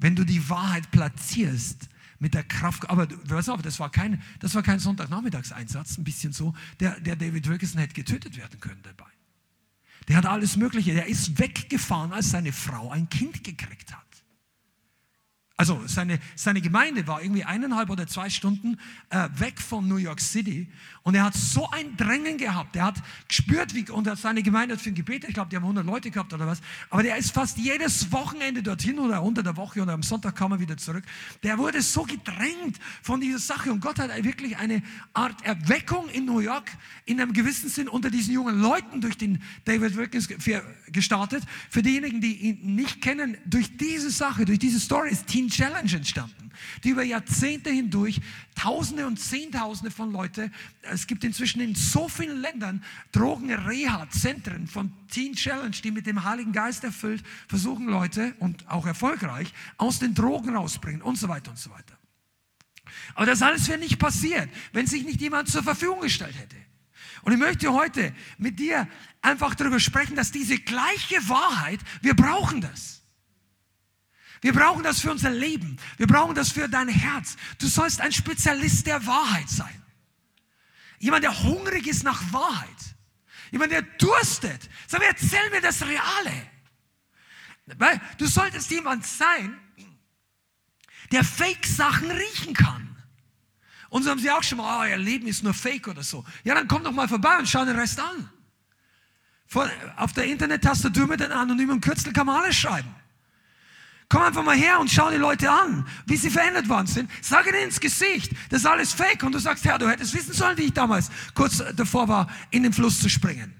Wenn du die Wahrheit platzierst, mit der Kraft, aber pass auf, das war kein, das war kein Sonntagnachmittagseinsatz, ein bisschen so, der, der David Wilkerson hätte getötet werden können dabei. Der hat alles Mögliche. Der ist weggefahren, als seine Frau ein Kind gekriegt hat. Also seine, seine Gemeinde war irgendwie eineinhalb oder zwei Stunden äh, weg von New York City und er hat so ein Drängen gehabt. Er hat gespürt, wie, und seine Gemeinde hat für ihn gebetet. Ich glaube, die haben 100 Leute gehabt oder was. Aber der ist fast jedes Wochenende dorthin oder unter der Woche oder am Sonntag kam er wieder zurück. Der wurde so gedrängt von dieser Sache und Gott hat wirklich eine Art Erweckung in New York in einem gewissen Sinn unter diesen jungen Leuten durch den David Wilkins gestartet. Für diejenigen, die ihn nicht kennen, durch diese Sache, durch diese Story ist Teen Challenge entstanden, die über Jahrzehnte hindurch Tausende und Zehntausende von Leuten, es gibt inzwischen in so vielen Ländern Drogen-Reha-Zentren von Teen Challenge, die mit dem Heiligen Geist erfüllt, versuchen Leute und auch erfolgreich aus den Drogen rausbringen und so weiter und so weiter. Aber das alles wäre nicht passiert, wenn sich nicht jemand zur Verfügung gestellt hätte. Und ich möchte heute mit dir einfach darüber sprechen, dass diese gleiche Wahrheit, wir brauchen das. Wir brauchen das für unser Leben. Wir brauchen das für dein Herz. Du sollst ein Spezialist der Wahrheit sein. Jemand, der hungrig ist nach Wahrheit. Jemand, der durstet. Sag mir, erzähl mir das Reale. Weil du solltest jemand sein, der Fake-Sachen riechen kann. Und so haben sie auch schon mal, oh, ihr Leben ist nur Fake oder so. Ja, dann komm doch mal vorbei und schau den Rest an. auf der Internet-Tastatur mit einem anonymen Kürzel kann man alles schreiben. Komm einfach mal her und schau die Leute an, wie sie verändert worden sind. Sag ihnen ins Gesicht, das ist alles fake. Und du sagst, Herr, du hättest wissen sollen, wie ich damals kurz davor war, in den Fluss zu springen.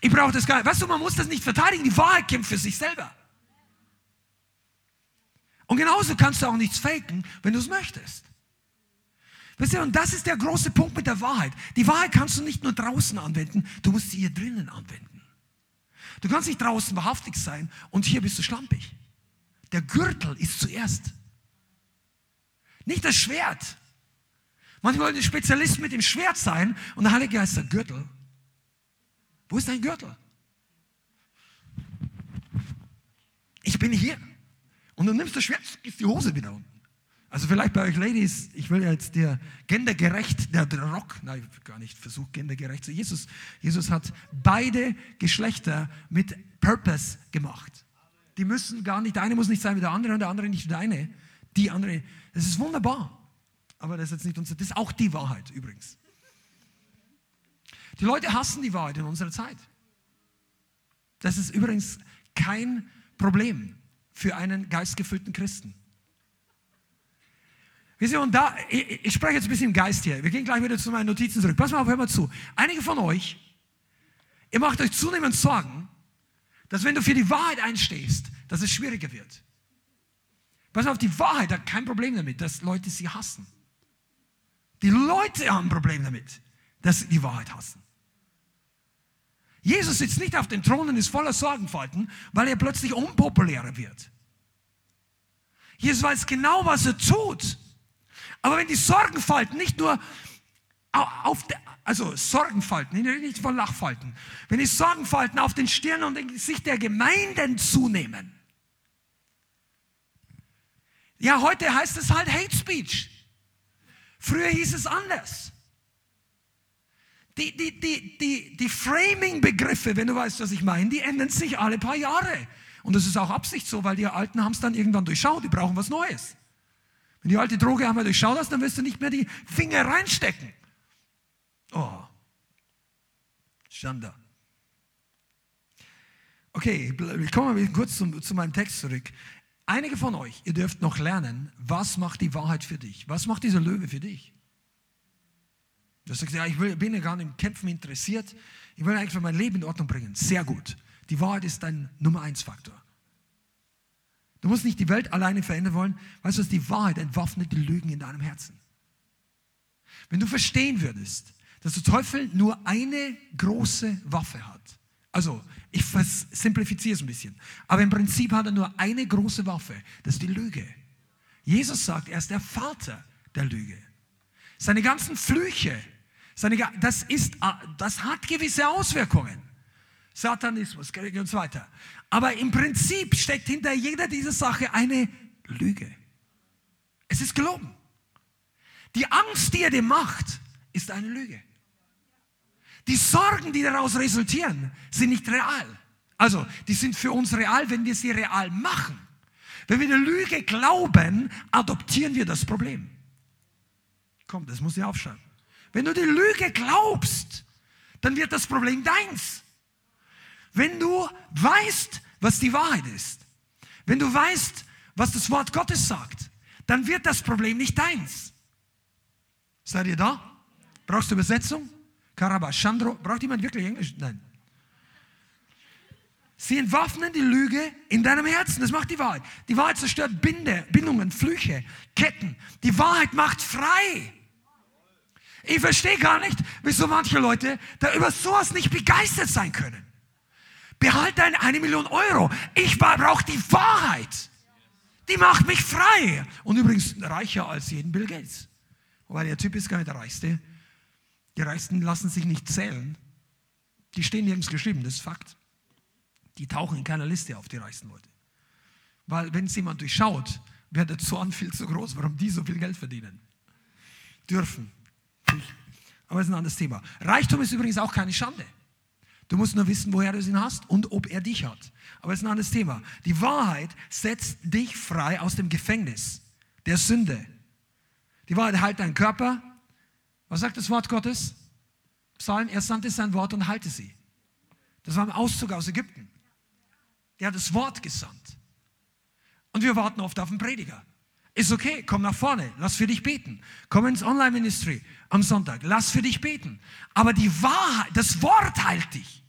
Ich brauche das gar nicht. Weißt du, man muss das nicht verteidigen. Die Wahrheit kämpft für sich selber. Und genauso kannst du auch nichts faken, wenn du es möchtest. Weißt du, und das ist der große Punkt mit der Wahrheit. Die Wahrheit kannst du nicht nur draußen anwenden, du musst sie hier drinnen anwenden. Du kannst nicht draußen wahrhaftig sein und hier bist du schlampig. Der Gürtel ist zuerst. Nicht das Schwert. Manche wollen ein Spezialist mit dem Schwert sein und der Heilige Geist der Gürtel. Wo ist dein Gürtel? Ich bin hier. Und du nimmst das Schwert, ist die Hose wieder unten. Also vielleicht bei euch Ladies, ich will jetzt dir gendergerecht, der, der Rock, nein, gar nicht versucht gendergerecht zu. Jesus, Jesus hat beide Geschlechter mit Purpose gemacht. Die müssen gar nicht, der eine muss nicht sein wie der andere und der andere nicht wie der. Die andere, das ist wunderbar. Aber das ist jetzt nicht unser, das ist auch die Wahrheit übrigens. Die Leute hassen die Wahrheit in unserer Zeit. Das ist übrigens kein Problem für einen geistgefüllten Christen. Wisst ihr, und da, ich, ich spreche jetzt ein bisschen im Geist hier. Wir gehen gleich wieder zu meinen Notizen zurück. Pass mal auf, hör mal zu. Einige von euch, ihr macht euch zunehmend Sorgen, dass wenn du für die Wahrheit einstehst, dass es schwieriger wird. Pass auf, die Wahrheit hat kein Problem damit, dass Leute sie hassen. Die Leute haben ein Problem damit, dass sie die Wahrheit hassen. Jesus sitzt nicht auf dem Thron und ist voller Sorgenfalten, weil er plötzlich unpopulärer wird. Jesus weiß genau, was er tut. Aber wenn die Sorgenfalten nicht nur auf der, also Sorgenfalten, nicht von Lachfalten, wenn die Sorgenfalten auf den Stirn und dem Gesicht der Gemeinden zunehmen, ja, heute heißt es halt Hate Speech. Früher hieß es anders. Die, die, die, die, die Framing-Begriffe, wenn du weißt, was ich meine, die ändern sich alle paar Jahre. Und das ist auch Absicht so, weil die Alten haben es dann irgendwann durchschaut, die brauchen was Neues. Wenn die alte Droge einmal durchschaut hast, dann wirst du nicht mehr die Finger reinstecken. Oh. Schande. Okay, ich komme kurz zu, zu meinem Text zurück. Einige von euch, ihr dürft noch lernen, was macht die Wahrheit für dich? Was macht dieser Löwe für dich? Du sagst, ja, ich bin ja gar nicht im Kämpfen interessiert. Ich will einfach mein Leben in Ordnung bringen. Sehr gut. Die Wahrheit ist dein Nummer eins Faktor. Du musst nicht die Welt alleine verändern wollen. Weißt du was? Die Wahrheit entwaffnet die Lügen in deinem Herzen. Wenn du verstehen würdest, dass der Teufel nur eine große Waffe hat. Also, ich simplifiziere es ein bisschen. Aber im Prinzip hat er nur eine große Waffe. Das ist die Lüge. Jesus sagt, er ist der Vater der Lüge. Seine ganzen Flüche, seine, das, ist, das hat gewisse Auswirkungen. Satanismus und so weiter. Aber im Prinzip steckt hinter jeder dieser Sache eine Lüge. Es ist gelogen. Die Angst, die er dir macht, ist eine Lüge. Die Sorgen, die daraus resultieren, sind nicht real. Also, die sind für uns real, wenn wir sie real machen. Wenn wir der Lüge glauben, adoptieren wir das Problem. Komm, das muss ich aufschreiben. Wenn du die Lüge glaubst, dann wird das Problem deins. Wenn du weißt, was die Wahrheit ist, wenn du weißt, was das Wort Gottes sagt, dann wird das Problem nicht deins. Seid ihr da? Brauchst du Übersetzung? Karabashandro. Braucht jemand wirklich Englisch? Nein. Sie entwaffnen die Lüge in deinem Herzen. Das macht die Wahrheit. Die Wahrheit zerstört Binde, Bindungen, Flüche, Ketten. Die Wahrheit macht frei. Ich verstehe gar nicht, wieso manche Leute da über sowas nicht begeistert sein können. Behalte deine eine Million Euro. Ich brauche die Wahrheit. Die macht mich frei. Und übrigens reicher als jeden Bill Gates. Wobei der Typ ist gar nicht der Reichste. Die Reichsten lassen sich nicht zählen. Die stehen nirgends geschrieben, das ist Fakt. Die tauchen in keiner Liste auf, die reichsten Leute. Weil wenn es jemand durchschaut, wäre der Zorn viel zu groß, warum die so viel Geld verdienen. Dürfen. Aber das ist ein anderes Thema. Reichtum ist übrigens auch keine Schande. Du musst nur wissen, woher du ihn hast und ob er dich hat. Aber das ist ein anderes Thema. Die Wahrheit setzt dich frei aus dem Gefängnis der Sünde. Die Wahrheit heilt deinen Körper. Was sagt das Wort Gottes? Psalm, er sandte sein Wort und halte sie. Das war ein Auszug aus Ägypten. Der hat das Wort gesandt. Und wir warten oft auf den Prediger. Ist okay, komm nach vorne, lass für dich beten. Komm ins Online-Ministry am Sonntag, lass für dich beten. Aber die Wahrheit, das Wort heilt dich.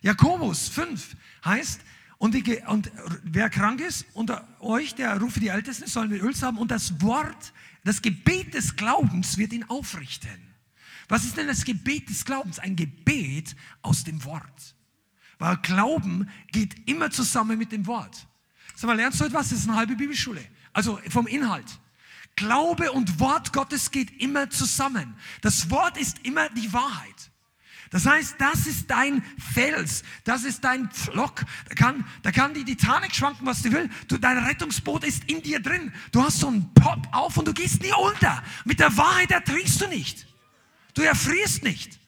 Jakobus 5 heißt, und, die, und, wer krank ist unter euch, der rufe die Ältesten, sollen mit Öl haben und das Wort, das Gebet des Glaubens wird ihn aufrichten. Was ist denn das Gebet des Glaubens? Ein Gebet aus dem Wort. Weil Glauben geht immer zusammen mit dem Wort. Sag mal, lernst du etwas? Das ist eine halbe Bibelschule. Also vom Inhalt. Glaube und Wort Gottes geht immer zusammen. Das Wort ist immer die Wahrheit. Das heißt, das ist dein Fels, das ist dein Pflock. Da kann, da kann die Titanic schwanken, was sie will. Du, dein Rettungsboot ist in dir drin. Du hast so einen Pop auf und du gehst nie unter. Mit der Wahrheit ertrinkst du nicht. Du erfrierst nicht.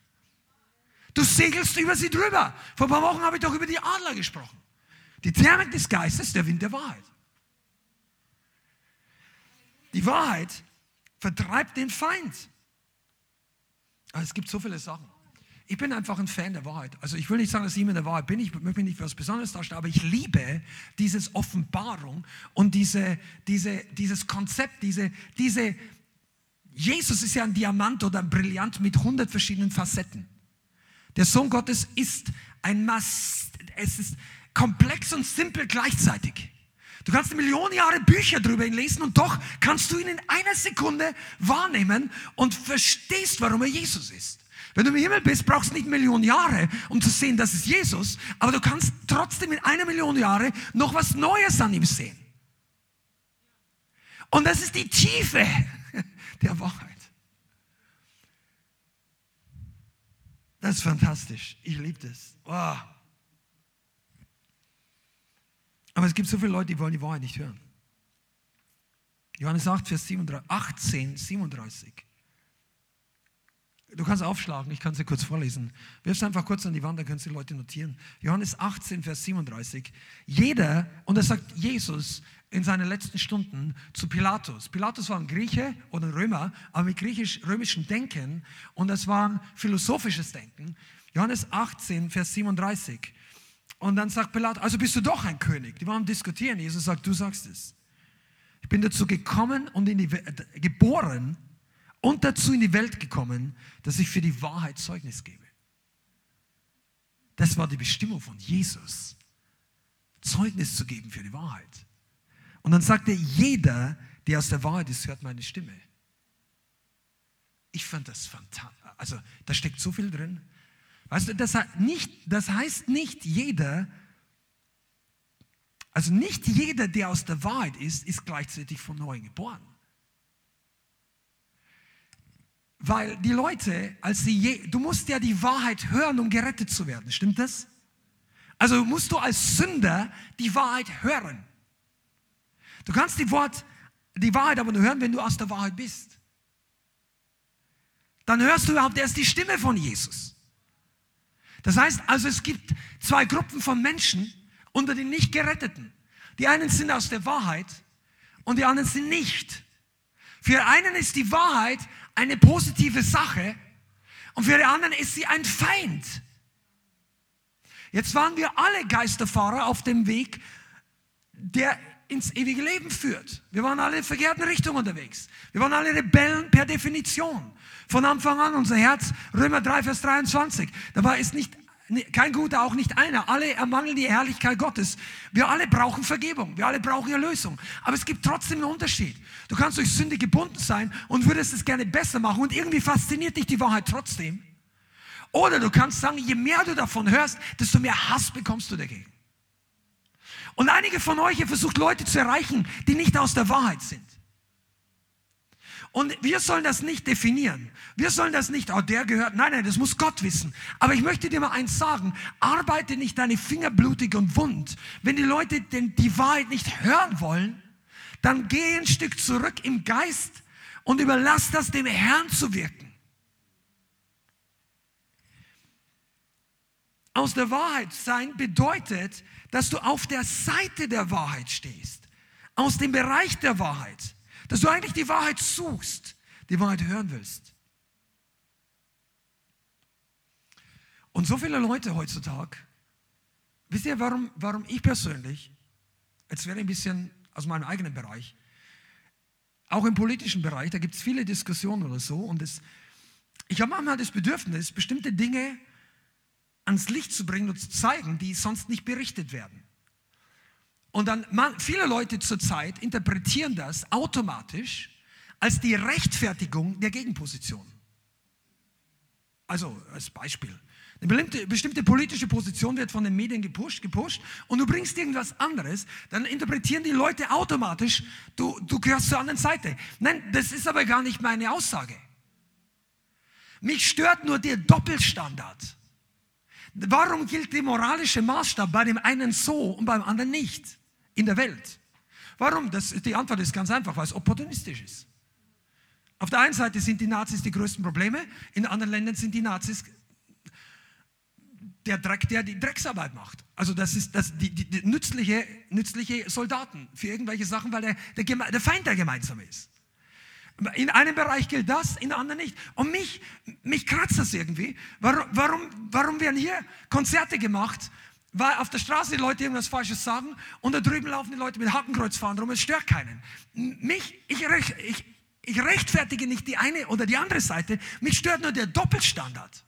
Du segelst über sie drüber. Vor ein paar Wochen habe ich doch über die Adler gesprochen. Die Thermik des Geistes, der Wind der Wahrheit. Die Wahrheit vertreibt den Feind. Aber es gibt so viele Sachen. Ich bin einfach ein Fan der Wahrheit. Also ich will nicht sagen, dass ich immer der Wahrheit bin, ich möchte mich nicht für was Besonderes darstellen, aber ich liebe diese Offenbarung und diese, diese, dieses Konzept, diese, diese, Jesus ist ja ein Diamant oder ein Brillant mit hundert verschiedenen Facetten. Der Sohn Gottes ist ein Mass, es ist komplex und simpel gleichzeitig. Du kannst Millionen Jahre Bücher darüber lesen und doch kannst du ihn in einer Sekunde wahrnehmen und verstehst, warum er Jesus ist. Wenn du im Himmel bist, brauchst du nicht Millionen Jahre, um zu sehen, das ist Jesus, aber du kannst trotzdem in einer Million Jahre noch was Neues an ihm sehen. Und das ist die Tiefe der Wahrheit. Das ist fantastisch. Ich liebe das. Oh. Aber es gibt so viele Leute, die wollen die Wahrheit nicht hören. Johannes 8, Vers 37, 18, 37. Du kannst aufschlagen, ich kann sie kurz vorlesen. Wirf es einfach kurz an die Wand, dann können Sie die Leute notieren. Johannes 18, Vers 37. Jeder, und das sagt Jesus in seinen letzten Stunden zu Pilatus. Pilatus war ein Grieche oder ein Römer, aber mit griechisch-römischem Denken und das war ein philosophisches Denken. Johannes 18, Vers 37. Und dann sagt Pilatus, also bist du doch ein König. Die waren diskutieren. Jesus sagt, du sagst es. Ich bin dazu gekommen und in die, geboren und dazu in die Welt gekommen, dass ich für die Wahrheit Zeugnis gebe. Das war die Bestimmung von Jesus. Zeugnis zu geben für die Wahrheit. Und dann sagt er, jeder, der aus der Wahrheit ist, hört meine Stimme. Ich fand das fantastisch. Also da steckt so viel drin. Weißt du, das, nicht, das heißt nicht jeder, also nicht jeder, der aus der Wahrheit ist, ist gleichzeitig von neuem geboren. Weil die Leute, als sie je, du musst ja die Wahrheit hören, um gerettet zu werden, stimmt das? Also musst du als Sünder die Wahrheit hören. Du kannst die, Wort, die Wahrheit aber nur hören, wenn du aus der Wahrheit bist. Dann hörst du überhaupt erst die Stimme von Jesus. Das heißt also, es gibt zwei Gruppen von Menschen unter den nicht Geretteten. Die einen sind aus der Wahrheit und die anderen sind nicht. Für einen ist die Wahrheit eine positive Sache und für die anderen ist sie ein Feind. Jetzt waren wir alle Geisterfahrer auf dem Weg, der ins ewige Leben führt. Wir waren alle in verkehrten Richtungen unterwegs. Wir waren alle Rebellen per Definition. Von Anfang an unser Herz, Römer 3, Vers 23. Dabei ist nicht kein guter, auch nicht einer. Alle ermangeln die Herrlichkeit Gottes. Wir alle brauchen Vergebung. Wir alle brauchen Erlösung. Aber es gibt trotzdem einen Unterschied. Du kannst durch Sünde gebunden sein und würdest es gerne besser machen und irgendwie fasziniert dich die Wahrheit trotzdem. Oder du kannst sagen, je mehr du davon hörst, desto mehr Hass bekommst du dagegen. Und einige von euch, ihr versucht Leute zu erreichen, die nicht aus der Wahrheit sind. Und wir sollen das nicht definieren. Wir sollen das nicht, oh, der gehört. Nein, nein, das muss Gott wissen. Aber ich möchte dir mal eins sagen. Arbeite nicht deine Finger blutig und wund. Wenn die Leute denn die Wahrheit nicht hören wollen, dann geh ein Stück zurück im Geist und überlass das dem Herrn zu wirken. Aus der Wahrheit sein bedeutet, dass du auf der Seite der Wahrheit stehst. Aus dem Bereich der Wahrheit dass du eigentlich die Wahrheit suchst, die Wahrheit hören willst. Und so viele Leute heutzutage, wisst ihr, warum, warum ich persönlich, jetzt ich ein bisschen aus meinem eigenen Bereich, auch im politischen Bereich, da gibt es viele Diskussionen oder so, und das, ich habe manchmal das Bedürfnis, bestimmte Dinge ans Licht zu bringen und zu zeigen, die sonst nicht berichtet werden. Und dann, man, viele Leute zurzeit interpretieren das automatisch als die Rechtfertigung der Gegenposition. Also als Beispiel. Eine bestimmte, bestimmte, politische Position wird von den Medien gepusht, gepusht und du bringst irgendwas anderes, dann interpretieren die Leute automatisch, du, du gehörst zur anderen Seite. Nein, das ist aber gar nicht meine Aussage. Mich stört nur der Doppelstandard. Warum gilt der moralische Maßstab bei dem einen so und beim anderen nicht? In der Welt. Warum? Das, die Antwort ist ganz einfach, weil es opportunistisch ist. Auf der einen Seite sind die Nazis die größten Probleme, in anderen Ländern sind die Nazis der Dreck, der die Drecksarbeit macht. Also das ist das, die, die, die nützliche, nützliche Soldaten für irgendwelche Sachen, weil der, der, der Feind der gemeinsame ist. In einem Bereich gilt das, in anderen nicht. Und mich, mich kratzt das irgendwie. Warum, warum, warum werden hier Konzerte gemacht, weil auf der Straße die Leute irgendwas Falsches sagen und da drüben laufen die Leute mit Hakenkreuz fahren rum, es stört keinen. Mich, ich, ich, ich rechtfertige nicht die eine oder die andere Seite, mich stört nur der Doppelstandard.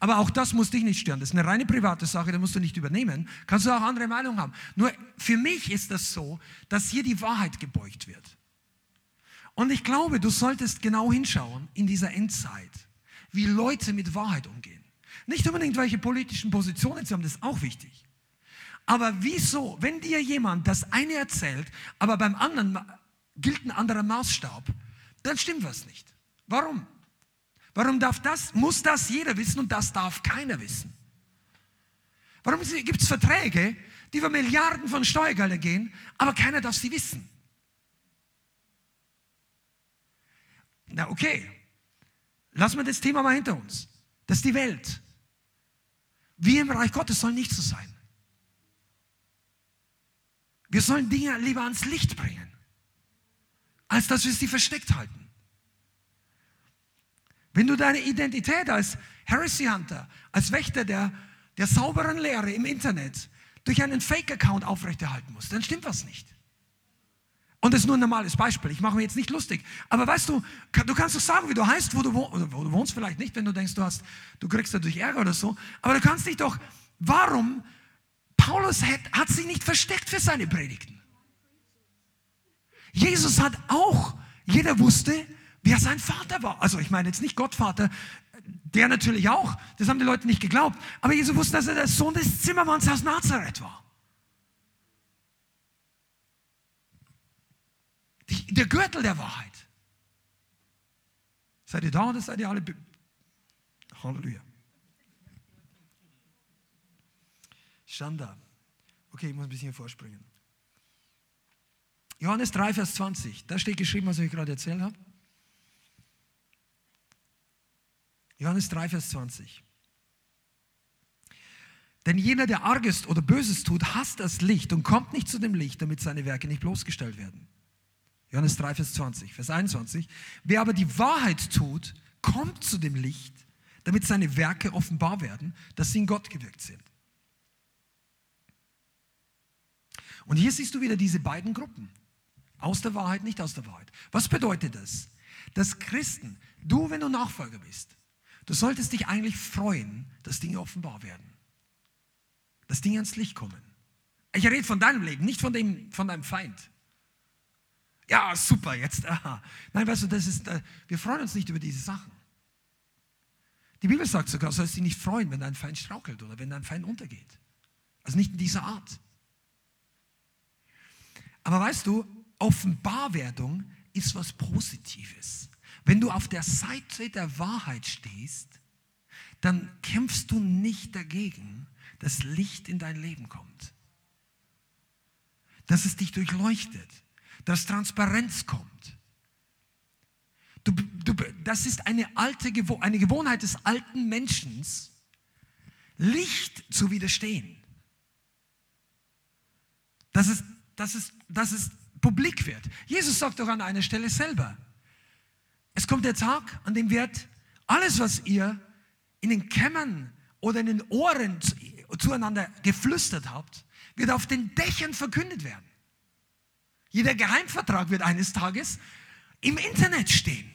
Aber auch das muss dich nicht stören. Das ist eine reine private Sache, da musst du nicht übernehmen. Kannst du auch andere Meinungen haben. Nur für mich ist das so, dass hier die Wahrheit gebeugt wird. Und ich glaube, du solltest genau hinschauen in dieser Endzeit, wie Leute mit Wahrheit umgehen. Nicht unbedingt, welche politischen Positionen sie haben, das ist auch wichtig. Aber wieso, wenn dir jemand das eine erzählt, aber beim anderen gilt ein anderer Maßstab, dann stimmt was nicht. Warum? Warum darf das, muss das jeder wissen und das darf keiner wissen? Warum gibt es Verträge, die über Milliarden von Steuergeldern gehen, aber keiner darf sie wissen? Na okay, lassen wir das Thema mal hinter uns. Das ist die Welt. Wir im Reich Gottes sollen nicht so sein. Wir sollen Dinge lieber ans Licht bringen, als dass wir sie versteckt halten. Wenn du deine Identität als Heresy Hunter, als Wächter der, der sauberen Lehre im Internet durch einen Fake-Account aufrechterhalten musst, dann stimmt was nicht. Und das ist nur ein normales Beispiel. Ich mache mir jetzt nicht lustig. Aber weißt du, du kannst doch sagen, wie du heißt, wo du, wohnst, wo du wohnst, vielleicht nicht, wenn du denkst, du, hast, du kriegst dadurch Ärger oder so. Aber du kannst dich doch, warum? Paulus hat, hat sich nicht versteckt für seine Predigten. Jesus hat auch, jeder wusste, wer sein Vater war. Also ich meine jetzt nicht Gottvater, der natürlich auch, das haben die Leute nicht geglaubt. Aber Jesus wusste, dass er der Sohn des Zimmermanns aus Nazareth war. Der Gürtel der Wahrheit. Seid ihr da oder seid ihr alle? Halleluja. Schanda. Okay, ich muss ein bisschen vorspringen. Johannes 3, Vers 20. Da steht geschrieben, was ich gerade erzählt habe. Johannes 3, Vers 20. Denn jener, der Arges oder Böses tut, hasst das Licht und kommt nicht zu dem Licht, damit seine Werke nicht bloßgestellt werden. Johannes 3, Vers 20, Vers 21. Wer aber die Wahrheit tut, kommt zu dem Licht, damit seine Werke offenbar werden, dass sie in Gott gewirkt sind. Und hier siehst du wieder diese beiden Gruppen. Aus der Wahrheit, nicht aus der Wahrheit. Was bedeutet das? Dass Christen, du, wenn du Nachfolger bist, du solltest dich eigentlich freuen, dass Dinge offenbar werden. Dass Dinge ans Licht kommen. Ich rede von deinem Leben, nicht von, dem, von deinem Feind. Ja, super, jetzt. Aha. Nein, weißt du, das ist, äh, wir freuen uns nicht über diese Sachen. Die Bibel sagt sogar, du sollst dich nicht freuen, wenn dein Feind strauchelt oder wenn dein Feind untergeht. Also nicht in dieser Art. Aber weißt du, Offenbarwerdung ist was Positives. Wenn du auf der Seite der Wahrheit stehst, dann kämpfst du nicht dagegen, dass Licht in dein Leben kommt. Dass es dich durchleuchtet dass Transparenz kommt. Du, du, das ist eine alte eine Gewohnheit des alten Menschen, Licht zu widerstehen. Dass es, dass, es, dass es publik wird. Jesus sagt doch an einer Stelle selber, es kommt der Tag, an dem wird alles, was ihr in den Kämmern oder in den Ohren zueinander geflüstert habt, wird auf den Dächern verkündet werden. Jeder Geheimvertrag wird eines Tages im Internet stehen.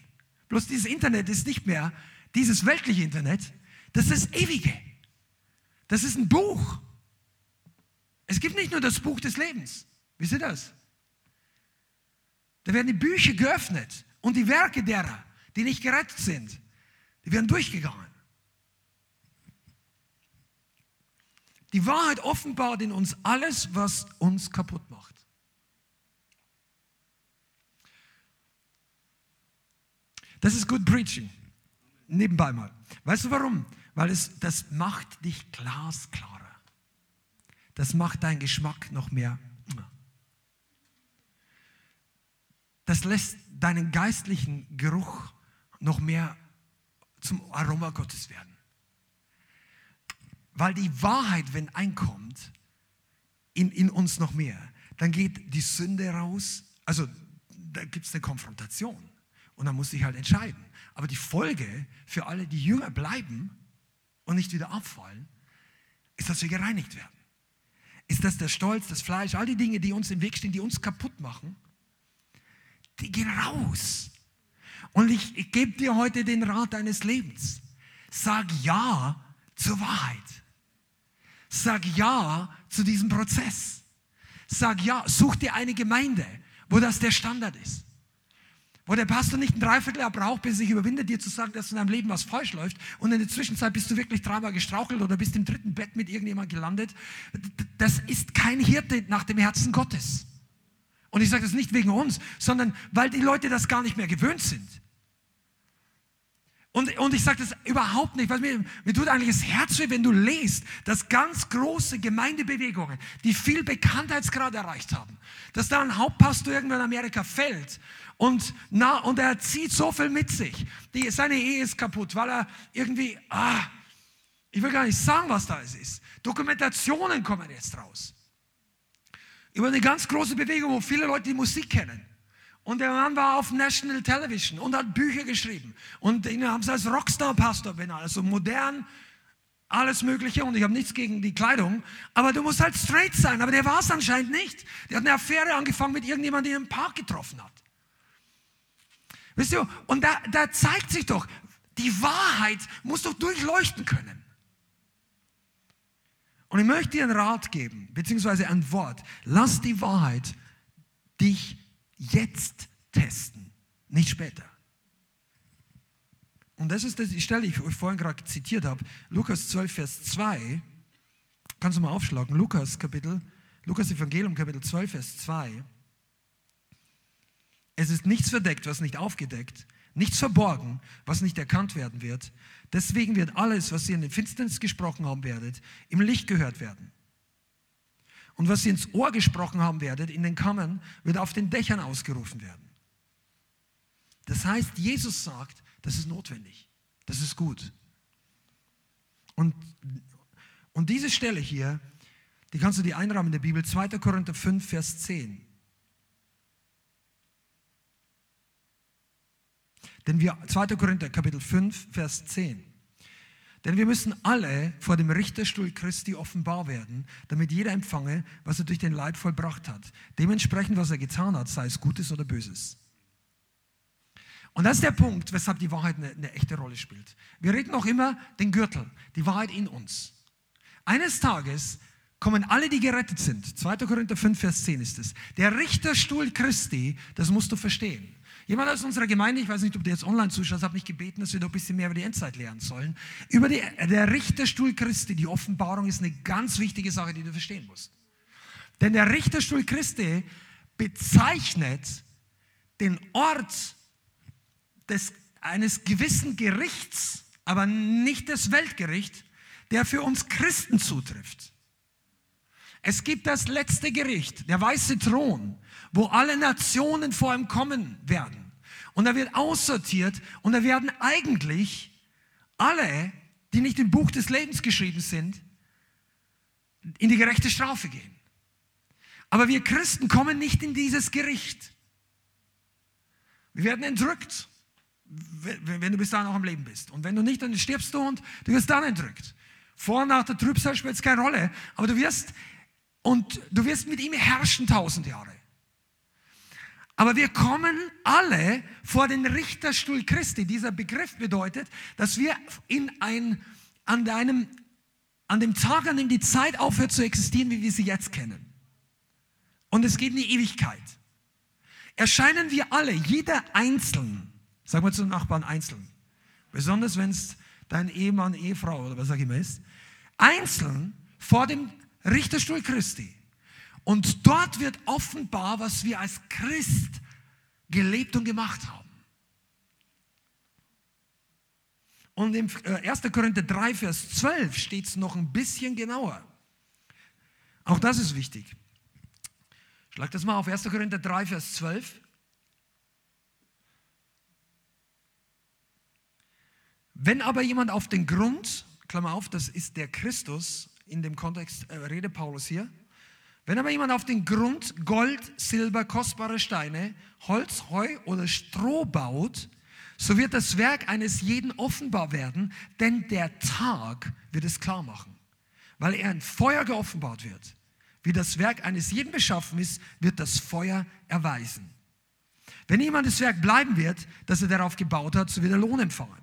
Bloß dieses Internet ist nicht mehr dieses weltliche Internet, das ist das ewige. Das ist ein Buch. Es gibt nicht nur das Buch des Lebens. Wisst ihr das? Da werden die Bücher geöffnet und die Werke derer, die nicht gerettet sind, die werden durchgegangen. Die Wahrheit offenbart in uns alles, was uns kaputt macht. Das ist good preaching. Nebenbei mal. Weißt du warum? Weil es, das macht dich glasklarer. Das macht deinen Geschmack noch mehr. Das lässt deinen geistlichen Geruch noch mehr zum Aroma Gottes werden. Weil die Wahrheit, wenn einkommt, in, in uns noch mehr, dann geht die Sünde raus. Also da gibt es eine Konfrontation. Und dann musst du dich halt entscheiden. Aber die Folge für alle, die jünger bleiben und nicht wieder abfallen, ist, dass wir gereinigt werden. Ist, dass der Stolz, das Fleisch, all die Dinge, die uns im Weg stehen, die uns kaputt machen, die gehen raus. Und ich, ich gebe dir heute den Rat deines Lebens. Sag Ja zur Wahrheit. Sag Ja zu diesem Prozess. Sag Ja, such dir eine Gemeinde, wo das der Standard ist. Wo der Pastor nicht ein Dreivierteljahr braucht, bis er sich überwindet, dir zu sagen, dass in deinem Leben was falsch läuft. Und in der Zwischenzeit bist du wirklich dreimal gestrauchelt oder bist im dritten Bett mit irgendjemand gelandet. Das ist kein Hirte nach dem Herzen Gottes. Und ich sage das nicht wegen uns, sondern weil die Leute das gar nicht mehr gewöhnt sind. Und, und ich sage das überhaupt nicht, weil mir, mir tut eigentlich das Herz weh, wenn du liest, dass ganz große Gemeindebewegungen, die viel Bekanntheitsgrad erreicht haben, dass da ein Hauptpastor irgendwann in Amerika fällt und, na, und er zieht so viel mit sich. Die, seine Ehe ist kaputt, weil er irgendwie, ah, ich will gar nicht sagen, was da ist. Dokumentationen kommen jetzt raus. Über eine ganz große Bewegung, wo viele Leute die Musik kennen. Und der Mann war auf National Television und hat Bücher geschrieben. Und ihn haben sie als Rockstar-Pastor benannt, also modern, alles Mögliche. Und ich habe nichts gegen die Kleidung. Aber du musst halt straight sein. Aber der war es anscheinend nicht. Der hat eine Affäre angefangen mit irgendjemandem, den er im Park getroffen hat. Wisst ihr? Und da, da zeigt sich doch, die Wahrheit muss doch durchleuchten können. Und ich möchte dir einen Rat geben, beziehungsweise ein Wort. Lass die Wahrheit dich jetzt testen, nicht später. Und das ist die Stelle, die ich vorhin gerade zitiert habe. Lukas 12, Vers 2. Kannst du mal aufschlagen? Lukas Kapitel, Lukas Evangelium Kapitel 12, Vers 2. Es ist nichts verdeckt, was nicht aufgedeckt, nichts verborgen, was nicht erkannt werden wird. Deswegen wird alles, was ihr in der Finsternis gesprochen haben werdet, im Licht gehört werden. Und was ihr ins Ohr gesprochen haben werdet, in den Kammern, wird auf den Dächern ausgerufen werden. Das heißt, Jesus sagt, das ist notwendig, das ist gut. Und, und diese Stelle hier, die kannst du dir einrahmen in der Bibel, 2. Korinther 5, Vers 10. Denn wir, 2. Korinther Kapitel 5, Vers 10. Denn wir müssen alle vor dem Richterstuhl Christi offenbar werden, damit jeder empfange, was er durch den Leib vollbracht hat. Dementsprechend, was er getan hat, sei es Gutes oder Böses. Und das ist der Punkt, weshalb die Wahrheit eine, eine echte Rolle spielt. Wir reden noch immer den Gürtel, die Wahrheit in uns. Eines Tages kommen alle, die gerettet sind. 2. Korinther 5, Vers 10 ist es. Der Richterstuhl Christi, das musst du verstehen. Jemand aus unserer Gemeinde, ich weiß nicht, ob du jetzt online zuschaust, hat mich gebeten, dass wir noch ein bisschen mehr über die Endzeit lernen sollen. Über die, der Richterstuhl Christi, die Offenbarung ist eine ganz wichtige Sache, die du verstehen musst. Denn der Richterstuhl Christi bezeichnet den Ort des, eines gewissen Gerichts, aber nicht das Weltgericht, der für uns Christen zutrifft. Es gibt das letzte Gericht, der weiße Thron, wo alle Nationen vor ihm kommen werden. Und er wird aussortiert und da werden eigentlich alle, die nicht im Buch des Lebens geschrieben sind, in die gerechte Strafe gehen. Aber wir Christen kommen nicht in dieses Gericht. Wir werden entrückt, wenn du bis dahin noch am Leben bist. Und wenn du nicht, dann stirbst du und du wirst dann entrückt. Vor und nach der Trübsal spielt es keine Rolle, aber du wirst, und du wirst mit ihm herrschen tausend Jahre. Aber wir kommen alle vor den Richterstuhl Christi. Dieser Begriff bedeutet, dass wir in ein, an, einem, an dem Tag, an dem die Zeit aufhört zu existieren, wie wir sie jetzt kennen. Und es geht in die Ewigkeit. Erscheinen wir alle, jeder einzeln, sagen wir zum Nachbarn einzeln, besonders wenn es dein Ehemann, Ehefrau oder was auch immer ist, einzeln vor dem Richterstuhl Christi. Und dort wird offenbar, was wir als Christ gelebt und gemacht haben. Und im 1. Äh, Korinther 3, Vers 12 steht es noch ein bisschen genauer. Auch das ist wichtig. Schlag das mal auf 1. Korinther 3, Vers 12. Wenn aber jemand auf den Grund, Klammer auf, das ist der Christus, in dem Kontext äh, redet Paulus hier, Wenn aber jemand auf den Grund Gold, Silber, kostbare Steine, Holz, Heu oder Stroh baut, so wird das Werk eines jeden offenbar werden, denn der Tag wird es klar machen. Weil er in Feuer geoffenbart wird. Wie das Werk eines jeden beschaffen ist, wird das Feuer erweisen. Wenn jemand das Werk bleiben wird, das er darauf gebaut hat, so wird er Lohn empfangen.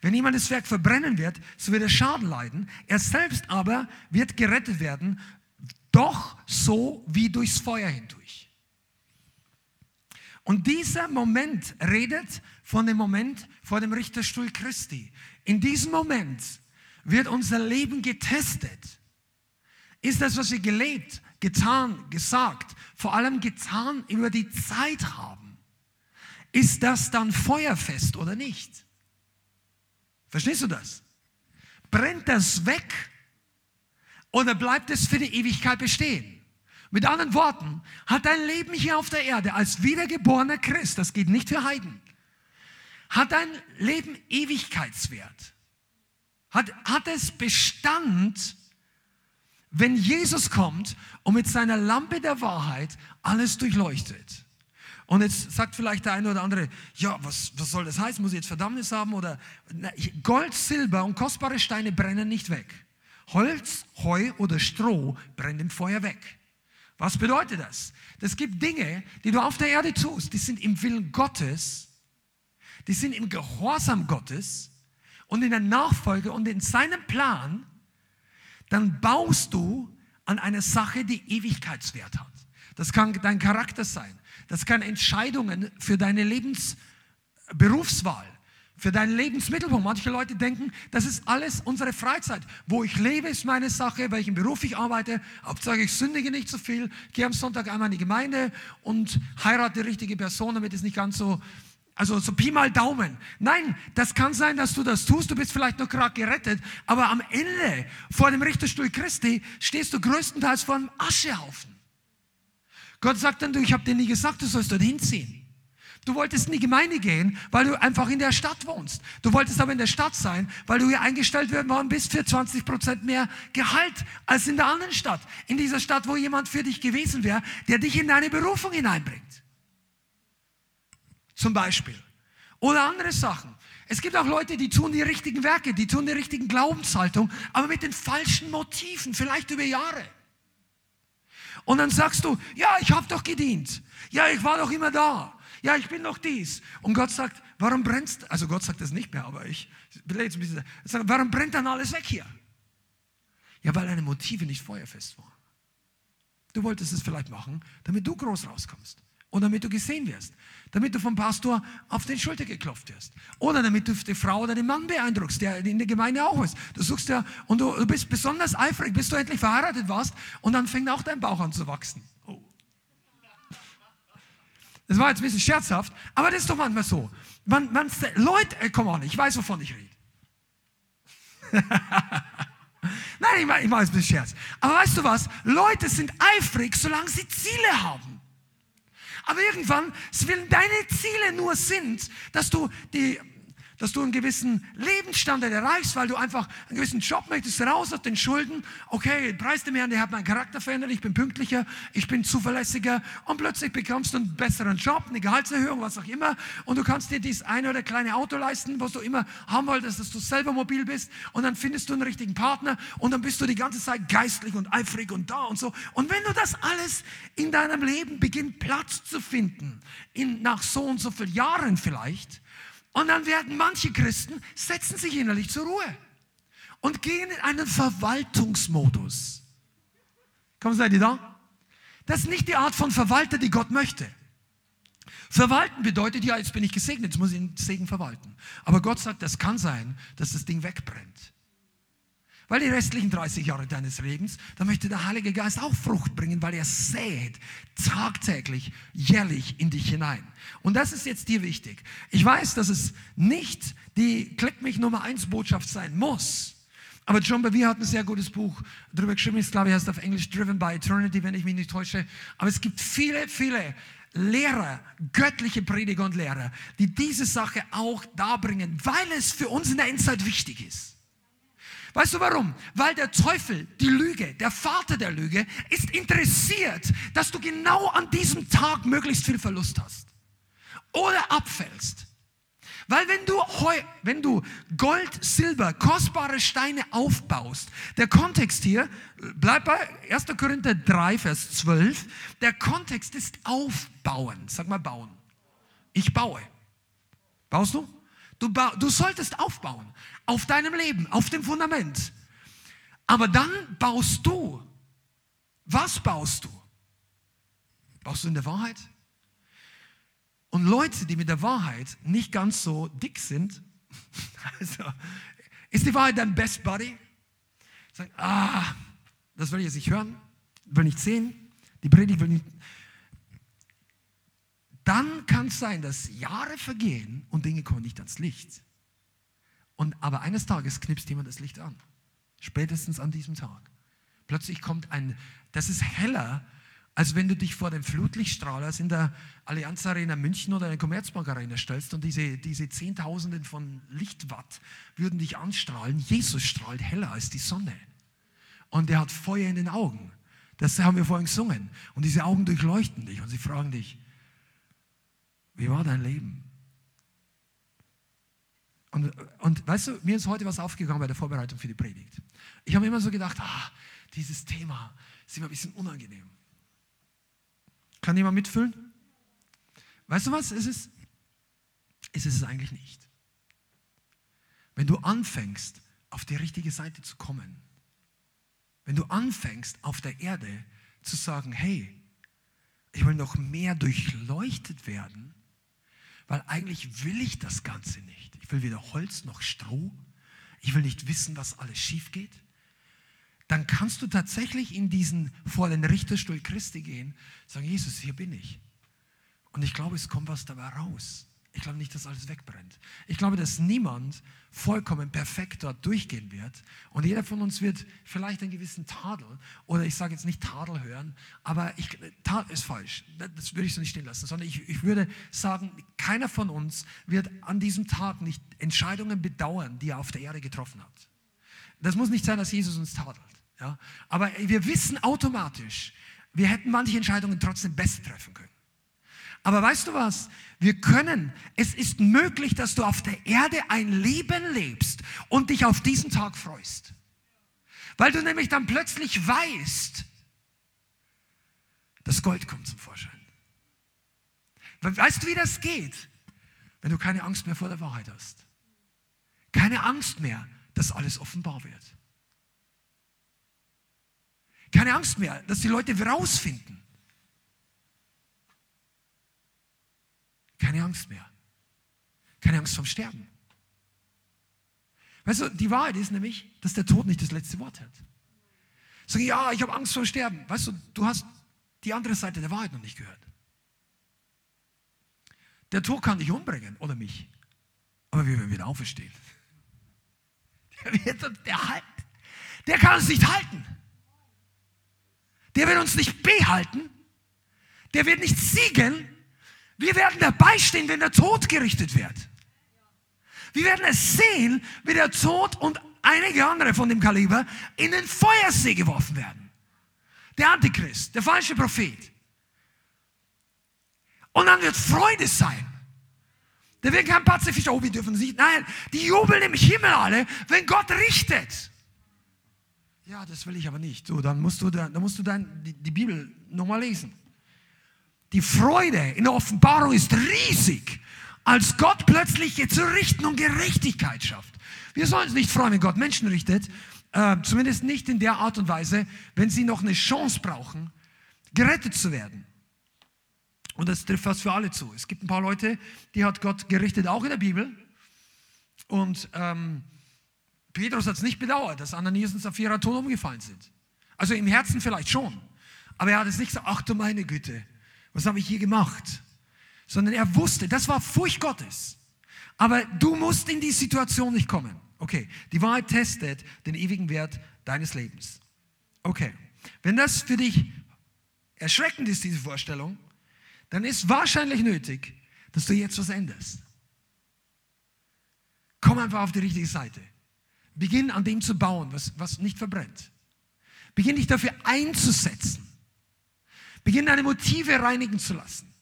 Wenn jemand das Werk verbrennen wird, so wird er Schaden leiden. Er selbst aber wird gerettet werden, doch so wie durchs Feuer hindurch. Und dieser Moment redet von dem Moment vor dem Richterstuhl Christi. In diesem Moment wird unser Leben getestet. Ist das, was wir gelebt, getan, gesagt, vor allem getan über die Zeit haben, ist das dann feuerfest oder nicht? Verstehst du das? Brennt das weg oder bleibt es für die Ewigkeit bestehen? Mit anderen Worten, hat dein Leben hier auf der Erde als wiedergeborener Christ, das geht nicht für Heiden, hat dein Leben Ewigkeitswert? Hat, hat es Bestand, wenn Jesus kommt und mit seiner Lampe der Wahrheit alles durchleuchtet? Und jetzt sagt vielleicht der eine oder andere, ja, was, was soll das heißen? Muss ich jetzt Verdammnis haben? Oder Gold, Silber und kostbare Steine brennen nicht weg. Holz, Heu oder Stroh brennt im Feuer weg. Was bedeutet das? Es gibt Dinge, die du auf der Erde tust, die sind im Willen Gottes, die sind im Gehorsam Gottes und in der Nachfolge und in seinem Plan, dann baust du an einer Sache, die Ewigkeitswert hat. Das kann dein Charakter sein. Das kann Entscheidungen für deine Lebensberufswahl für deinen Lebensmittelpunkt. Manche Leute denken, das ist alles unsere Freizeit. Wo ich lebe, ist meine Sache, welchen Beruf ich arbeite. Hauptsache, ich sündige nicht so viel, gehe am Sonntag einmal in die Gemeinde und heirate die richtige Person, damit es nicht ganz so, also so Pi mal Daumen. Nein, das kann sein, dass du das tust. Du bist vielleicht noch gerade gerettet, aber am Ende vor dem Richterstuhl Christi stehst du größtenteils vor einem Aschehaufen. Gott sagt dann, du, ich habe dir nie gesagt, du sollst dort hinziehen. Du wolltest in die Gemeinde gehen, weil du einfach in der Stadt wohnst. Du wolltest aber in der Stadt sein, weil du hier eingestellt worden bist für 20 Prozent mehr Gehalt als in der anderen Stadt. In dieser Stadt, wo jemand für dich gewesen wäre, der dich in deine Berufung hineinbringt. Zum Beispiel. Oder andere Sachen. Es gibt auch Leute, die tun die richtigen Werke, die tun die richtigen Glaubenshaltung, aber mit den falschen Motiven, vielleicht über Jahre. Und dann sagst du, ja, ich habe doch gedient. Ja, ich war doch immer da ja, ich bin doch dies. Und Gott sagt, warum brennst, also Gott sagt das nicht mehr, aber ich will jetzt ein bisschen, sagen, warum brennt dann alles weg hier? Ja, weil deine Motive nicht feuerfest waren. Du wolltest es vielleicht machen, damit du groß rauskommst. Und damit du gesehen wirst. Damit du vom Pastor auf den Schulter geklopft wirst. Oder damit du die Frau oder den Mann beeindruckst, der in der Gemeinde auch ist. Du suchst ja, und du, du bist besonders eifrig, bis du endlich verheiratet warst. Und dann fängt auch dein Bauch an zu wachsen. Das war jetzt ein bisschen scherzhaft, aber das ist doch manchmal so. Man, man, Leute, äh, komm on, ich weiß, wovon ich rede. Nein, ich mache ich mach jetzt ein bisschen Scherz. Aber weißt du was? Leute sind eifrig, solange sie Ziele haben. Aber irgendwann, wenn deine Ziele nur sind, dass du die dass du einen gewissen Lebensstandard erreichst, weil du einfach einen gewissen Job möchtest, raus aus den Schulden. Okay, preis dem Herrn, der hat meinen Charakter verändert, ich bin pünktlicher, ich bin zuverlässiger und plötzlich bekommst du einen besseren Job, eine Gehaltserhöhung, was auch immer und du kannst dir dieses eine oder kleine Auto leisten, was du immer haben wolltest, dass du selber mobil bist und dann findest du einen richtigen Partner und dann bist du die ganze Zeit geistlich und eifrig und da und so. Und wenn du das alles in deinem Leben beginnt Platz zu finden, in, nach so und so vielen Jahren vielleicht, und dann werden manche Christen, setzen sich innerlich zur Ruhe und gehen in einen Verwaltungsmodus. Kommen seid ihr da? Das ist nicht die Art von Verwalter, die Gott möchte. Verwalten bedeutet, ja, jetzt bin ich gesegnet, jetzt muss ich den Segen verwalten. Aber Gott sagt, das kann sein, dass das Ding wegbrennt. Weil die restlichen 30 Jahre deines Lebens, da möchte der Heilige Geist auch Frucht bringen, weil er sät tagtäglich, jährlich in dich hinein. Und das ist jetzt dir wichtig. Ich weiß, dass es nicht die Klick mich Nummer 1 Botschaft sein muss. Aber John Bevere hat ein sehr gutes Buch darüber geschrieben. Ich glaube, er heißt auf Englisch Driven by Eternity, wenn ich mich nicht täusche. Aber es gibt viele, viele Lehrer, göttliche Prediger und Lehrer, die diese Sache auch darbringen, weil es für uns in der Endzeit wichtig ist. Weißt du warum? Weil der Teufel, die Lüge, der Vater der Lüge, ist interessiert, dass du genau an diesem Tag möglichst viel Verlust hast oder abfällst. Weil wenn du, Heu, wenn du Gold, Silber, kostbare Steine aufbaust, der Kontext hier, bleib bei 1. Korinther 3, Vers 12, der Kontext ist aufbauen. Sag mal bauen. Ich baue. Baust du? Du, du solltest aufbauen. Auf deinem Leben, auf dem Fundament. Aber dann baust du. Was baust du? Baust du in der Wahrheit? Und Leute, die mit der Wahrheit nicht ganz so dick sind, also, ist die Wahrheit dein Best Buddy? Sagen, ah, das will ich jetzt nicht hören, will nicht sehen, die Predigt will nicht. Dann kann es sein, dass Jahre vergehen und Dinge kommen nicht ans Licht. Und aber eines Tages knipst jemand das Licht an. Spätestens an diesem Tag. Plötzlich kommt ein, das ist heller als wenn du dich vor den Flutlichtstrahlers in der Allianz Arena München oder in der Commerzbank Arena stellst und diese, diese Zehntausenden von Lichtwatt würden dich anstrahlen. Jesus strahlt heller als die Sonne. Und er hat Feuer in den Augen. Das haben wir vorhin gesungen. Und diese Augen durchleuchten dich und sie fragen dich, wie war dein Leben? Und, und weißt du, mir ist heute was aufgegangen bei der Vorbereitung für die Predigt. Ich habe immer so gedacht, ah, dieses Thema ist immer ein bisschen unangenehm. Kann jemand mitfüllen? Weißt du was? Es ist, es ist es eigentlich nicht. Wenn du anfängst, auf die richtige Seite zu kommen, wenn du anfängst, auf der Erde zu sagen, hey, ich will noch mehr durchleuchtet werden, weil eigentlich will ich das Ganze nicht. Ich will weder Holz noch Stroh. Ich will nicht wissen, was alles schief geht dann kannst du tatsächlich in diesen vor den Richterstuhl Christi gehen, sagen, Jesus, hier bin ich. Und ich glaube, es kommt was dabei raus. Ich glaube nicht, dass alles wegbrennt. Ich glaube, dass niemand vollkommen perfekt dort durchgehen wird. Und jeder von uns wird vielleicht einen gewissen Tadel, oder ich sage jetzt nicht Tadel hören, aber ich, Tadel ist falsch. Das würde ich so nicht stehen lassen, sondern ich, ich würde sagen, keiner von uns wird an diesem Tag nicht Entscheidungen bedauern, die er auf der Erde getroffen hat. Das muss nicht sein, dass Jesus uns tadelt. Ja? Aber wir wissen automatisch, wir hätten manche Entscheidungen trotzdem besser treffen können. Aber weißt du was? Wir können, es ist möglich, dass du auf der Erde ein Leben lebst und dich auf diesen Tag freust. Weil du nämlich dann plötzlich weißt, das Gold kommt zum Vorschein. Weißt du, wie das geht? Wenn du keine Angst mehr vor der Wahrheit hast. Keine Angst mehr, dass alles offenbar wird. Keine Angst mehr, dass die Leute rausfinden. Keine Angst mehr. Keine Angst vom Sterben. Weißt du, die Wahrheit ist nämlich, dass der Tod nicht das letzte Wort hat. Sag ich, ja, ich habe Angst vor Sterben. Weißt du, du hast die andere Seite der Wahrheit noch nicht gehört. Der Tod kann dich umbringen oder mich. Aber wir werden wieder auferstehen. Der, wird, der, halt, der kann uns nicht halten. Der wird uns nicht behalten. Der wird nicht siegen. Wir werden dabei stehen, wenn der Tod gerichtet wird. Wir werden es sehen, wie der Tod und einige andere von dem Kaliber in den Feuersee geworfen werden. Der Antichrist, der falsche Prophet. Und dann wird Freude sein. Da wird kein Pazifist, oh, wir dürfen nicht. Nein, die jubeln im Himmel alle, wenn Gott richtet. Ja, das will ich aber nicht. So, dann musst du, dann musst du dann die, die Bibel nochmal lesen. Die Freude in der Offenbarung ist riesig, als Gott plötzlich jetzt richten und Gerechtigkeit schafft. Wir sollen uns nicht freuen, wenn Gott Menschen richtet, äh, zumindest nicht in der Art und Weise, wenn sie noch eine Chance brauchen, gerettet zu werden. Und das trifft fast für alle zu. Es gibt ein paar Leute, die hat Gott gerichtet, auch in der Bibel. Und ähm, Petrus hat es nicht bedauert, dass Ananias und Sapphira tot umgefallen sind. Also im Herzen vielleicht schon. Aber er hat es nicht gesagt, ach du meine Güte, was habe ich hier gemacht? Sondern er wusste, das war Furcht Gottes. Aber du musst in die Situation nicht kommen. Okay, die Wahrheit testet den ewigen Wert deines Lebens. Okay, wenn das für dich erschreckend ist, diese Vorstellung, dann ist wahrscheinlich nötig, dass du jetzt was änderst. Komm einfach auf die richtige Seite. Beginn an dem zu bauen, was, was nicht verbrennt. Beginn dich dafür einzusetzen. Beginn deine Motive reinigen zu lassen.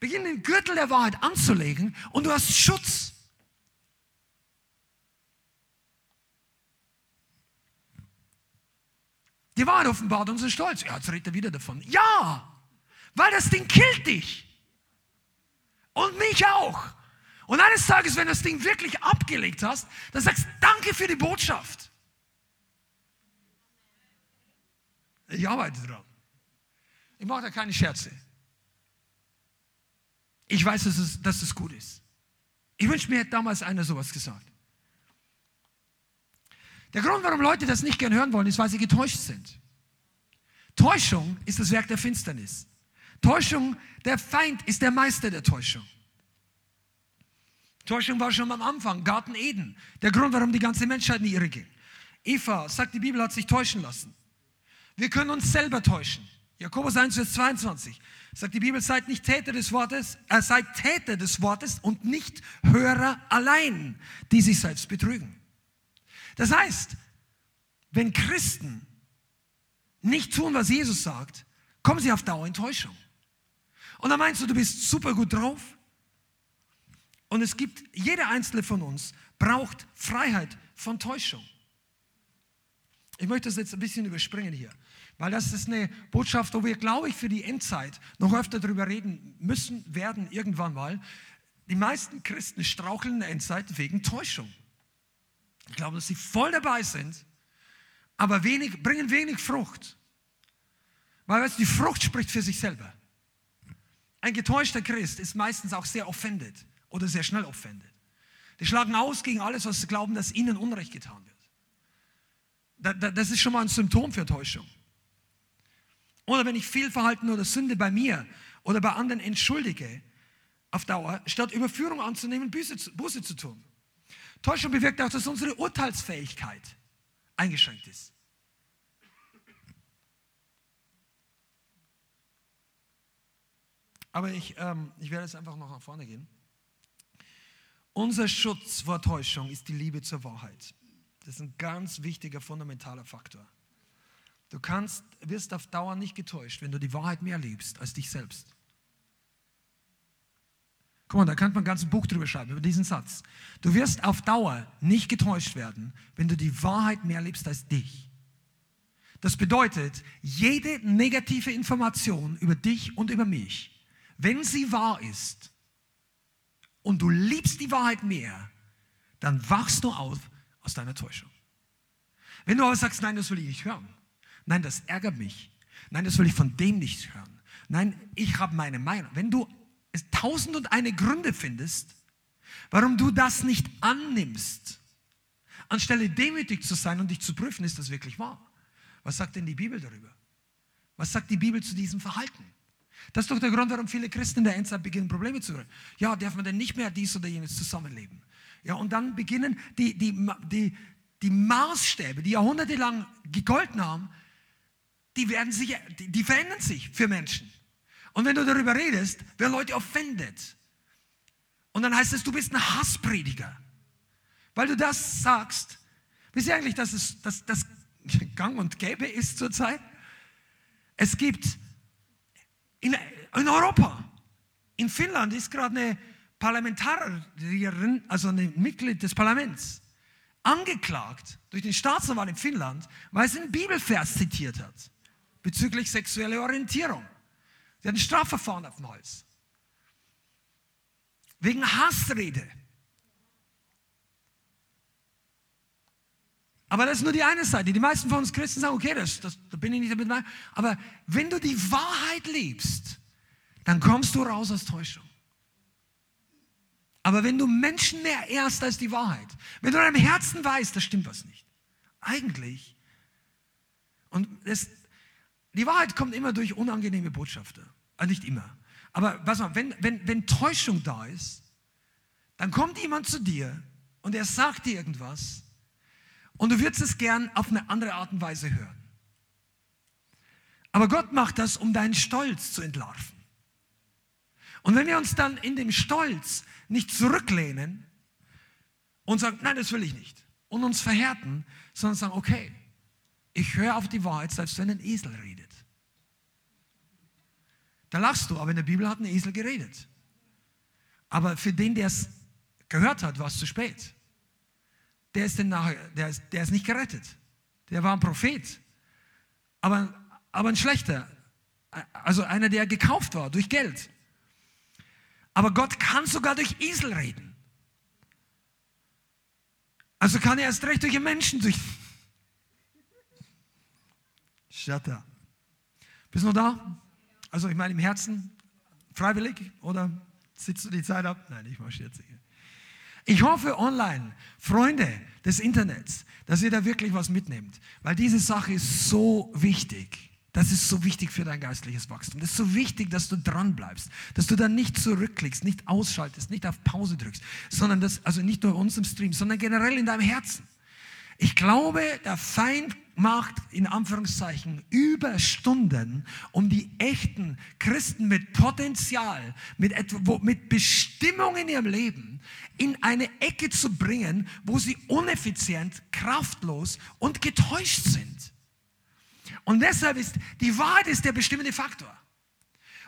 Beginn den Gürtel der Wahrheit anzulegen und du hast Schutz. Die Wahrheit offenbart unseren Stolz. Ja, jetzt redet er wieder davon. Ja, weil das Ding killt dich. Und mich auch. Und eines Tages, wenn du das Ding wirklich abgelegt hast, dann sagst du Danke für die Botschaft. Ich arbeite dran. Ich mache da keine Scherze. Ich weiß, dass es, dass es gut ist. Ich wünsche mir, hätte damals einer sowas gesagt. Der Grund, warum Leute das nicht gern hören wollen, ist, weil sie getäuscht sind. Täuschung ist das Werk der Finsternis. Täuschung, der Feind ist der Meister der Täuschung. Täuschung war schon am Anfang, Garten Eden. Der Grund, warum die ganze Menschheit in die Irre ging. Eva, sagt die Bibel, hat sich täuschen lassen. Wir können uns selber täuschen. Jakobus 1, Vers 22 sagt die Bibel, seid nicht Täter des Wortes, äh, seid Täter des Wortes und nicht Hörer allein, die sich selbst betrügen. Das heißt, wenn Christen nicht tun, was Jesus sagt, kommen sie auf Dauer in Täuschung. Und dann meinst du, du bist super gut drauf. Und es gibt, jeder einzelne von uns braucht Freiheit von Täuschung. Ich möchte das jetzt ein bisschen überspringen hier, weil das ist eine Botschaft, wo wir, glaube ich, für die Endzeit noch öfter darüber reden müssen, werden irgendwann mal. Die meisten Christen straucheln in der Endzeit wegen Täuschung. Ich glaube, dass sie voll dabei sind, aber wenig, bringen wenig Frucht. Weil weißt, die Frucht spricht für sich selber. Ein getäuschter Christ ist meistens auch sehr offended oder sehr schnell offended. Die schlagen aus gegen alles, was sie glauben, dass ihnen Unrecht getan wird. Das ist schon mal ein Symptom für Täuschung. Oder wenn ich Fehlverhalten oder Sünde bei mir oder bei anderen entschuldige, auf Dauer, statt Überführung anzunehmen, Buße zu, Buße zu tun. Täuschung bewirkt auch, dass unsere Urteilsfähigkeit eingeschränkt ist. Aber ich, ähm, ich werde jetzt einfach noch nach vorne gehen. Unser Schutz vor Täuschung ist die Liebe zur Wahrheit. Das ist ein ganz wichtiger, fundamentaler Faktor. Du kannst, wirst auf Dauer nicht getäuscht, wenn du die Wahrheit mehr liebst als dich selbst. Guck mal, da könnte man ein ganzes Buch drüber schreiben, über diesen Satz. Du wirst auf Dauer nicht getäuscht werden, wenn du die Wahrheit mehr liebst als dich. Das bedeutet, jede negative Information über dich und über mich, wenn sie wahr ist und du liebst die Wahrheit mehr, dann wachst du auf aus deiner Täuschung. Wenn du aber sagst, nein, das will ich nicht hören, nein, das ärgert mich, nein, das will ich von dem nicht hören, nein, ich habe meine Meinung. Wenn du tausend und eine Gründe findest, warum du das nicht annimmst, anstelle demütig zu sein und dich zu prüfen, ist das wirklich wahr? Was sagt denn die Bibel darüber? Was sagt die Bibel zu diesem Verhalten? Das ist doch der Grund, warum viele Christen in der Endzeit beginnen, Probleme zu kriegen. Ja, darf man denn nicht mehr dies oder jenes zusammenleben? Ja, und dann beginnen die, die, die, die Maßstäbe, die jahrhundertelang gegolten haben, die, werden sich, die, die verändern sich für Menschen. Und wenn du darüber redest, werden Leute offended. Und dann heißt es, du bist ein Hassprediger. Weil du das sagst. Wisst ihr eigentlich, dass es dass, das gang und gäbe ist zurzeit? Es gibt in, in Europa, in Finnland ist gerade eine Parlamentarierin, also ein Mitglied des Parlaments, angeklagt durch den Staatsanwalt in Finnland, weil sie einen Bibelvers zitiert hat bezüglich sexueller Orientierung. Sie hat ein Strafverfahren auf dem Hals. Wegen Hassrede. Aber das ist nur die eine Seite. Die meisten von uns Christen sagen, okay, das, das, da bin ich nicht damit. Aber wenn du die Wahrheit liebst, dann kommst du raus aus Täuschung. Aber wenn du Menschen mehr ehrst als die Wahrheit, wenn du in deinem Herzen weißt, da stimmt was nicht. Eigentlich. Und das, die Wahrheit kommt immer durch unangenehme Botschafter. Also nicht immer. Aber pass mal, wenn, wenn, wenn Täuschung da ist, dann kommt jemand zu dir und er sagt dir irgendwas und du würdest es gern auf eine andere Art und Weise hören. Aber Gott macht das, um deinen Stolz zu entlarven. Und wenn wir uns dann in dem Stolz nicht zurücklehnen und sagen, nein, das will ich nicht. und uns verhärten, sondern sagen, okay, ich höre auf die Wahrheit, selbst wenn ein Esel redet. Da lachst du, aber in der Bibel hat ein Esel geredet. Aber für den, der es gehört hat, war es zu spät. Der ist, denn nachher, der, ist, der ist nicht gerettet. Der war ein Prophet. Aber, aber ein schlechter. Also einer, der gekauft war durch Geld. Aber Gott kann sogar durch Esel reden. Also kann er erst recht durch einen Menschen durch. Shut up. Bist du noch da? Also ich meine im Herzen, freiwillig oder sitzt du die Zeit ab? Nein, ich mache jetzt hier. Ich hoffe online, Freunde des Internets, dass ihr da wirklich was mitnehmt, weil diese Sache ist so wichtig. Das ist so wichtig für dein geistliches Wachstum. Das ist so wichtig, dass du dran bleibst, dass du dann nicht zurückklickst, nicht ausschaltest, nicht auf Pause drückst, sondern das, also nicht nur uns im Stream, sondern generell in deinem Herzen. Ich glaube, der Feind macht in Anführungszeichen Überstunden, um die echten Christen mit Potenzial, mit, mit Bestimmung in ihrem Leben in eine Ecke zu bringen, wo sie uneffizient, kraftlos und getäuscht sind. Und deshalb ist die Wahrheit ist der bestimmende Faktor.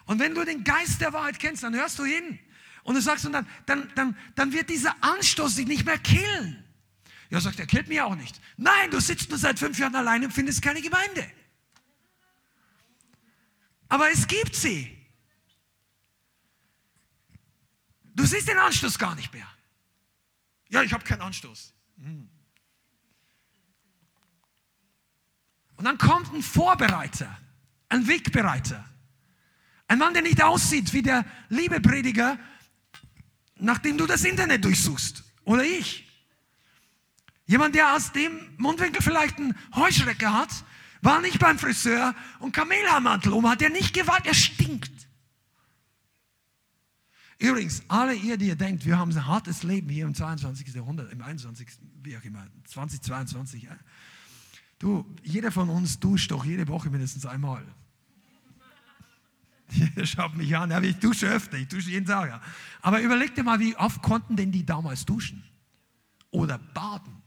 Und wenn du den Geist der Wahrheit kennst, dann hörst du hin und du sagst, und dann, dann, dann, dann wird dieser Anstoß dich nicht mehr killen. Ja, sagt er, killt mich auch nicht. Nein, du sitzt nur seit fünf Jahren alleine und findest keine Gemeinde. Aber es gibt sie. Du siehst den Anstoß gar nicht mehr. Ja, ich habe keinen Anstoß. Hm. Und dann kommt ein Vorbereiter, ein Wegbereiter. Ein Mann, der nicht aussieht wie der liebe Prediger, nachdem du das Internet durchsuchst. Oder ich. Jemand, der aus dem Mundwinkel vielleicht einen Heuschrecker hat, war nicht beim Friseur und Kamelhaarmantel um hat, der nicht gewahrt, er stinkt. Übrigens, alle ihr, die ihr denkt, wir haben ein hartes Leben hier im 22. Jahrhundert, im 21. wie auch immer, 2022. Ja. Du, jeder von uns duscht doch jede Woche mindestens einmal. Schaut mich an, ich dusche öfter, ich dusche jeden Tag. Ja. Aber überleg dir mal, wie oft konnten denn die damals duschen? Oder baden?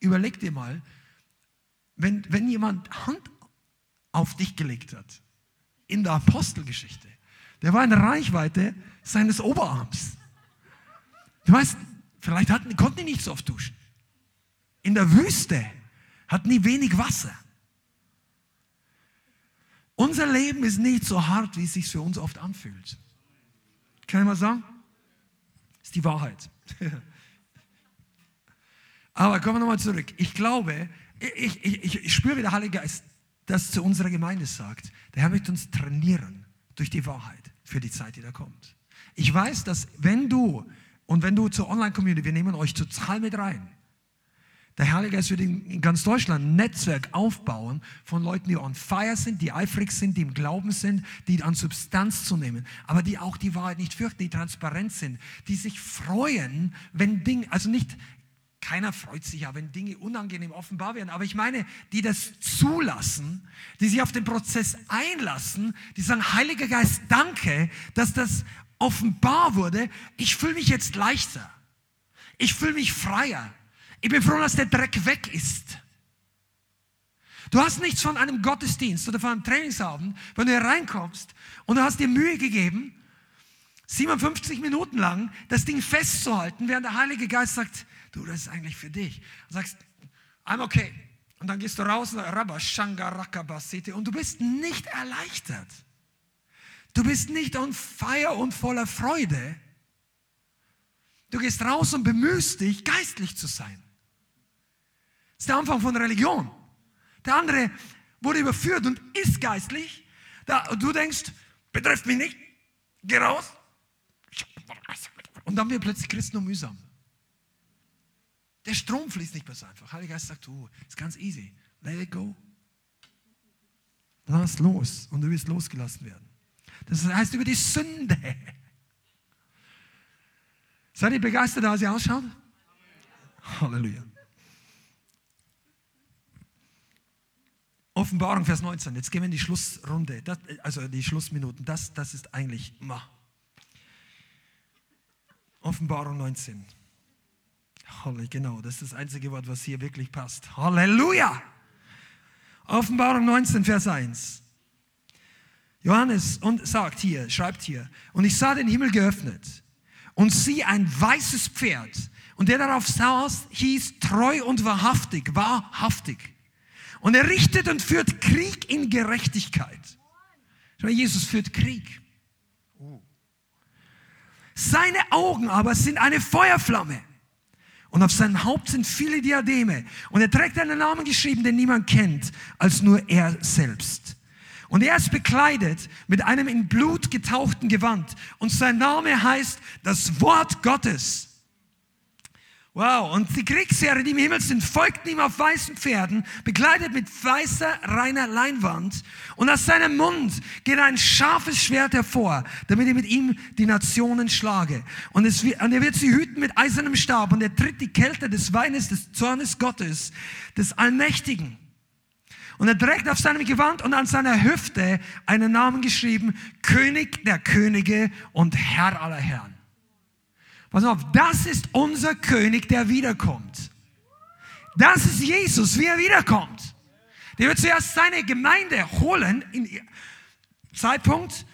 Überleg dir mal, wenn, wenn jemand Hand auf dich gelegt hat, in der Apostelgeschichte, der war in der Reichweite seines Oberarms. Du weißt, vielleicht hatten, konnten die nicht so oft duschen. In der Wüste hatten die wenig Wasser. Unser Leben ist nicht so hart, wie es sich für uns oft anfühlt. Kann ich mal sagen? Das ist die Wahrheit. Aber kommen wir nochmal zurück. Ich glaube, ich, ich, ich spüre, wie der Heilige Geist das zu unserer Gemeinde sagt. Der Herr möchte uns trainieren durch die Wahrheit für die Zeit, die da kommt. Ich weiß, dass wenn du und wenn du zur Online-Community, wir nehmen euch total mit rein. Der Heilige Geist wird in ganz Deutschland ein Netzwerk aufbauen von Leuten, die on fire sind, die eifrig sind, die im Glauben sind, die an Substanz zu nehmen, aber die auch die Wahrheit nicht fürchten, die transparent sind, die sich freuen, wenn Dinge, also nicht keiner freut sich ja, wenn Dinge unangenehm offenbar werden. Aber ich meine, die das zulassen, die sich auf den Prozess einlassen, die sagen, Heiliger Geist, danke, dass das offenbar wurde. Ich fühle mich jetzt leichter. Ich fühle mich freier. Ich bin froh, dass der Dreck weg ist. Du hast nichts von einem Gottesdienst oder von einem Trainingsabend, wenn du hier reinkommst und du hast dir Mühe gegeben, 57 Minuten lang das Ding festzuhalten, während der Heilige Geist sagt, du, das ist eigentlich für dich. Und sagst, I'm okay. Und dann gehst du raus und du bist nicht erleichtert. Du bist nicht on fire und voller Freude. Du gehst raus und bemühst dich, geistlich zu sein. Das ist der Anfang von Religion. Der andere wurde überführt und ist geistlich. und du denkst, betrifft mich nicht, geh raus. Und dann wird plötzlich Christen mühsam. Der Strom fließt nicht mehr so einfach. Heiliger Geist sagt, du, ist ganz easy. Let it go. Lass los und du wirst losgelassen werden. Das heißt über die Sünde. Seid ihr begeistert, als ihr ausschaut? Halleluja. Offenbarung, Vers 19. Jetzt gehen wir in die Schlussrunde, das, also die Schlussminuten. Das, das ist eigentlich. Ma. Offenbarung 19. Genau, das ist das einzige Wort, was hier wirklich passt. Halleluja! Offenbarung 19, Vers 1. Johannes und sagt hier, schreibt hier, und ich sah den Himmel geöffnet und sieh ein weißes Pferd und der darauf saß, hieß treu und wahrhaftig, wahrhaftig. Und er richtet und führt Krieg in Gerechtigkeit. Jesus führt Krieg. Seine Augen aber sind eine Feuerflamme. Und auf seinem Haupt sind viele Diademe. Und er trägt einen Namen geschrieben, den niemand kennt, als nur er selbst. Und er ist bekleidet mit einem in Blut getauchten Gewand. Und sein Name heißt das Wort Gottes. Wow, und die Kriegsheere, die im Himmel sind, folgten ihm auf weißen Pferden, bekleidet mit weißer, reiner Leinwand. Und aus seinem Mund geht ein scharfes Schwert hervor, damit er mit ihm die Nationen schlage. Und, es, und er wird sie hüten mit eisernem Stab und er tritt die Kälte des Weines des Zornes Gottes, des Allmächtigen. Und er trägt auf seinem Gewand und an seiner Hüfte einen Namen geschrieben, König der Könige und Herr aller Herren. Pass auf, das ist unser König, der wiederkommt. Das ist Jesus, wie er wiederkommt. Der wird zuerst seine Gemeinde holen, in Zeitpunkt,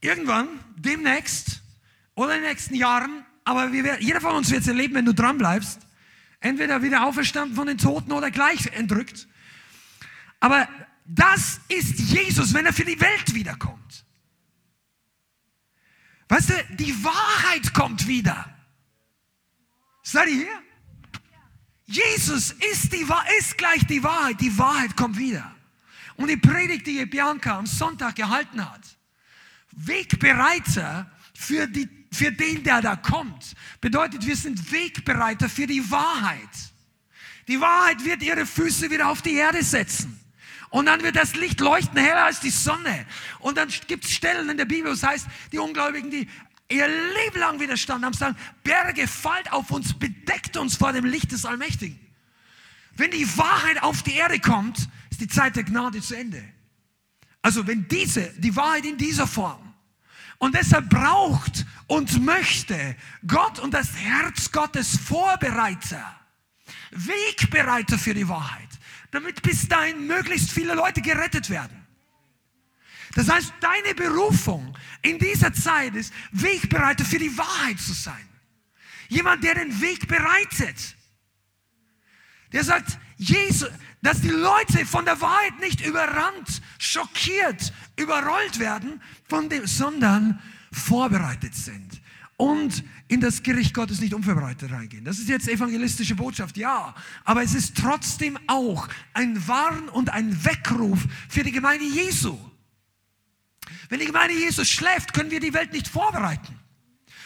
irgendwann, demnächst oder in den nächsten Jahren, aber wir, jeder von uns wird es erleben, wenn du dran bleibst. Entweder wieder auferstanden von den Toten oder gleich entrückt. Aber das ist Jesus, wenn er für die Welt wiederkommt. Weißt du, die Wahrheit kommt wieder. Seid ihr hier? Jesus ist, die, ist gleich die Wahrheit. Die Wahrheit kommt wieder. Und die Predigt, die Bianca am Sonntag gehalten hat, Wegbereiter für, die, für den, der da kommt, bedeutet, wir sind Wegbereiter für die Wahrheit. Die Wahrheit wird ihre Füße wieder auf die Erde setzen. Und dann wird das Licht leuchten heller als die Sonne. Und dann gibt es Stellen in der Bibel, das heißt, die Ungläubigen, die ihr Leben lang widerstanden haben, sagen, Berge fallt auf uns, bedeckt uns vor dem Licht des Allmächtigen. Wenn die Wahrheit auf die Erde kommt, ist die Zeit der Gnade zu Ende. Also wenn diese, die Wahrheit in dieser Form. Und deshalb braucht und möchte Gott und das Herz Gottes Vorbereiter, Wegbereiter für die Wahrheit damit bis dahin möglichst viele Leute gerettet werden. Das heißt, deine Berufung in dieser Zeit ist, Wegbereiter für die Wahrheit zu sein. Jemand, der den Weg bereitet. Der sagt, Jesus, dass die Leute von der Wahrheit nicht überrannt, schockiert, überrollt werden, von dem, sondern vorbereitet sind und in das Gericht Gottes nicht unvorbereitet reingehen. Das ist jetzt evangelistische Botschaft, ja. Aber es ist trotzdem auch ein Warn und ein Weckruf für die Gemeinde Jesu. Wenn die Gemeinde Jesu schläft, können wir die Welt nicht vorbereiten.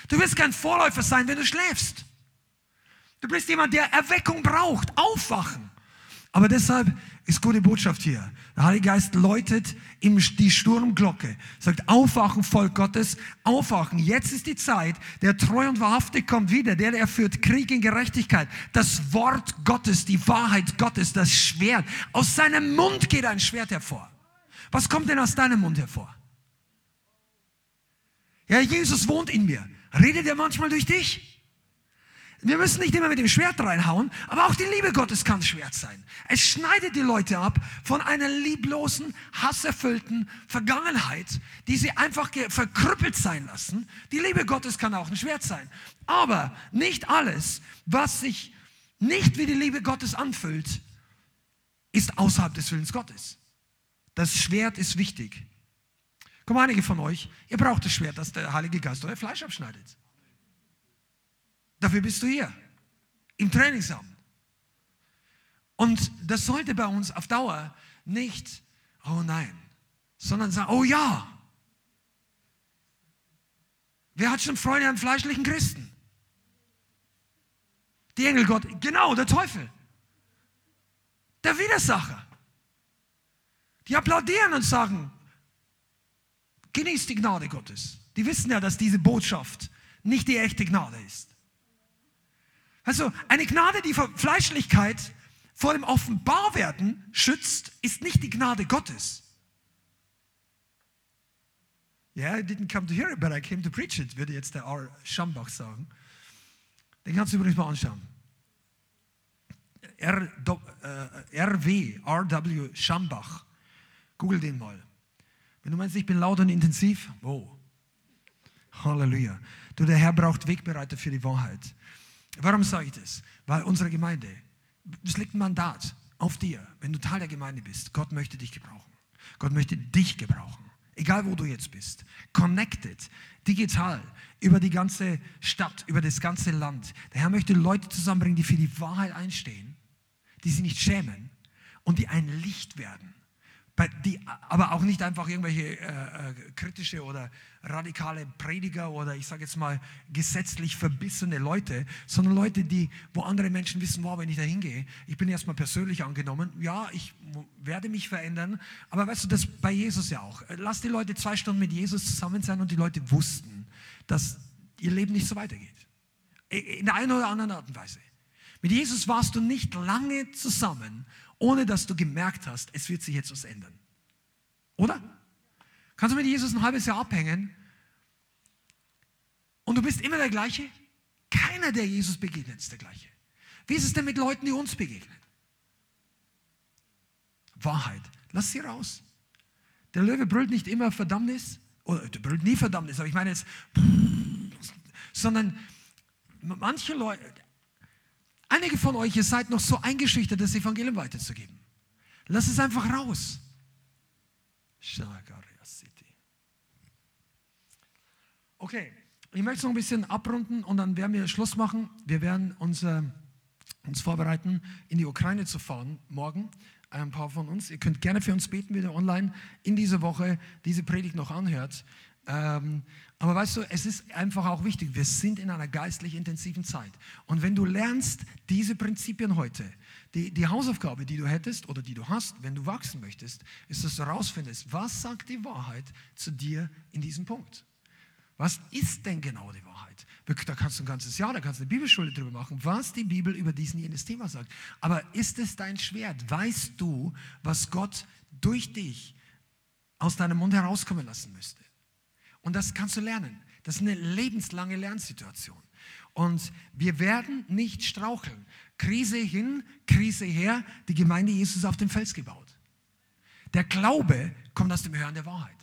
Du wirst kein Vorläufer sein, wenn du schläfst. Du bist jemand, der Erweckung braucht, aufwachen. Aber deshalb ist gute Botschaft hier. Der Heilige Geist läutet ihm die Sturmglocke, sagt, aufwachen, Volk Gottes, aufwachen. Jetzt ist die Zeit, der treu und wahrhaftig kommt wieder, der, der führt Krieg in Gerechtigkeit. Das Wort Gottes, die Wahrheit Gottes, das Schwert. Aus seinem Mund geht ein Schwert hervor. Was kommt denn aus deinem Mund hervor? Ja, Jesus wohnt in mir. Redet er manchmal durch dich? Wir müssen nicht immer mit dem Schwert reinhauen, aber auch die Liebe Gottes kann Schwert sein. Es schneidet die Leute ab von einer lieblosen, hasserfüllten Vergangenheit, die sie einfach verkrüppelt sein lassen. Die Liebe Gottes kann auch ein Schwert sein. Aber nicht alles, was sich nicht wie die Liebe Gottes anfühlt, ist außerhalb des Willens Gottes. Das Schwert ist wichtig. Komm, einige von euch, ihr braucht das Schwert, dass der Heilige Geist euer Fleisch abschneidet. Dafür bist du hier, im Trainingsraum. Und das sollte bei uns auf Dauer nicht, oh nein, sondern sagen, oh ja. Wer hat schon Freude an fleischlichen Christen? Die Engel Gott, genau, der Teufel. Der Widersacher. Die applaudieren und sagen, genießt die Gnade Gottes. Die wissen ja, dass diese Botschaft nicht die echte Gnade ist. Also eine Gnade, die vor Fleischlichkeit vor dem Offenbarwerden schützt, ist nicht die Gnade Gottes. Yeah, I didn't come to hear it, but I came to preach it, würde jetzt der R. Schambach sagen. Den kannst du übrigens mal anschauen. R, äh, RW, RW Schambach. Google den mal. Wenn du meinst, ich bin laut und intensiv, oh. Halleluja. Du, der Herr braucht Wegbereiter für die Wahrheit. Warum sage ich das? Weil unsere Gemeinde, es liegt ein Mandat auf dir, wenn du Teil der Gemeinde bist. Gott möchte dich gebrauchen. Gott möchte dich gebrauchen. Egal wo du jetzt bist. Connected, digital, über die ganze Stadt, über das ganze Land. Der Herr möchte Leute zusammenbringen, die für die Wahrheit einstehen, die sich nicht schämen und die ein Licht werden die, aber auch nicht einfach irgendwelche äh, äh, kritische oder radikale Prediger oder ich sage jetzt mal gesetzlich verbissene Leute, sondern Leute, die, wo andere Menschen wissen, wow, wenn ich da hingehe, ich bin erstmal persönlich angenommen, ja, ich werde mich verändern, aber weißt du, das bei Jesus ja auch. Lass die Leute zwei Stunden mit Jesus zusammen sein und die Leute wussten, dass ihr Leben nicht so weitergeht. In der einen oder anderen Art und Weise. Mit Jesus warst du nicht lange zusammen ohne dass du gemerkt hast, es wird sich jetzt was ändern. Oder? Kannst du mit Jesus ein halbes Jahr abhängen und du bist immer der gleiche? Keiner, der Jesus begegnet, ist der gleiche. Wie ist es denn mit Leuten, die uns begegnen? Wahrheit. Lass sie raus. Der Löwe brüllt nicht immer Verdammnis, oder der brüllt nie Verdammnis, aber ich meine jetzt, sondern manche Leute, Einige von euch, ihr seid noch so eingeschüchtert, das Evangelium weiterzugeben. Lass es einfach raus. Okay, ich möchte es noch ein bisschen abrunden und dann werden wir Schluss machen. Wir werden uns, äh, uns vorbereiten, in die Ukraine zu fahren morgen. Ein paar von uns. Ihr könnt gerne für uns beten, wieder online in dieser Woche diese Predigt noch anhört. Ähm, aber weißt du, es ist einfach auch wichtig, wir sind in einer geistlich intensiven Zeit. Und wenn du lernst diese Prinzipien heute, die, die Hausaufgabe, die du hättest oder die du hast, wenn du wachsen möchtest, ist, dass du herausfindest, was sagt die Wahrheit zu dir in diesem Punkt? Was ist denn genau die Wahrheit? Da kannst du ein ganzes Jahr, da kannst du eine Bibelschule drüber machen, was die Bibel über diesen jenes Thema sagt. Aber ist es dein Schwert? Weißt du, was Gott durch dich aus deinem Mund herauskommen lassen müsste? Und das kannst du lernen. Das ist eine lebenslange Lernsituation. Und wir werden nicht straucheln. Krise hin, Krise her, die Gemeinde Jesus auf dem Fels gebaut. Der Glaube kommt aus dem Hören der Wahrheit.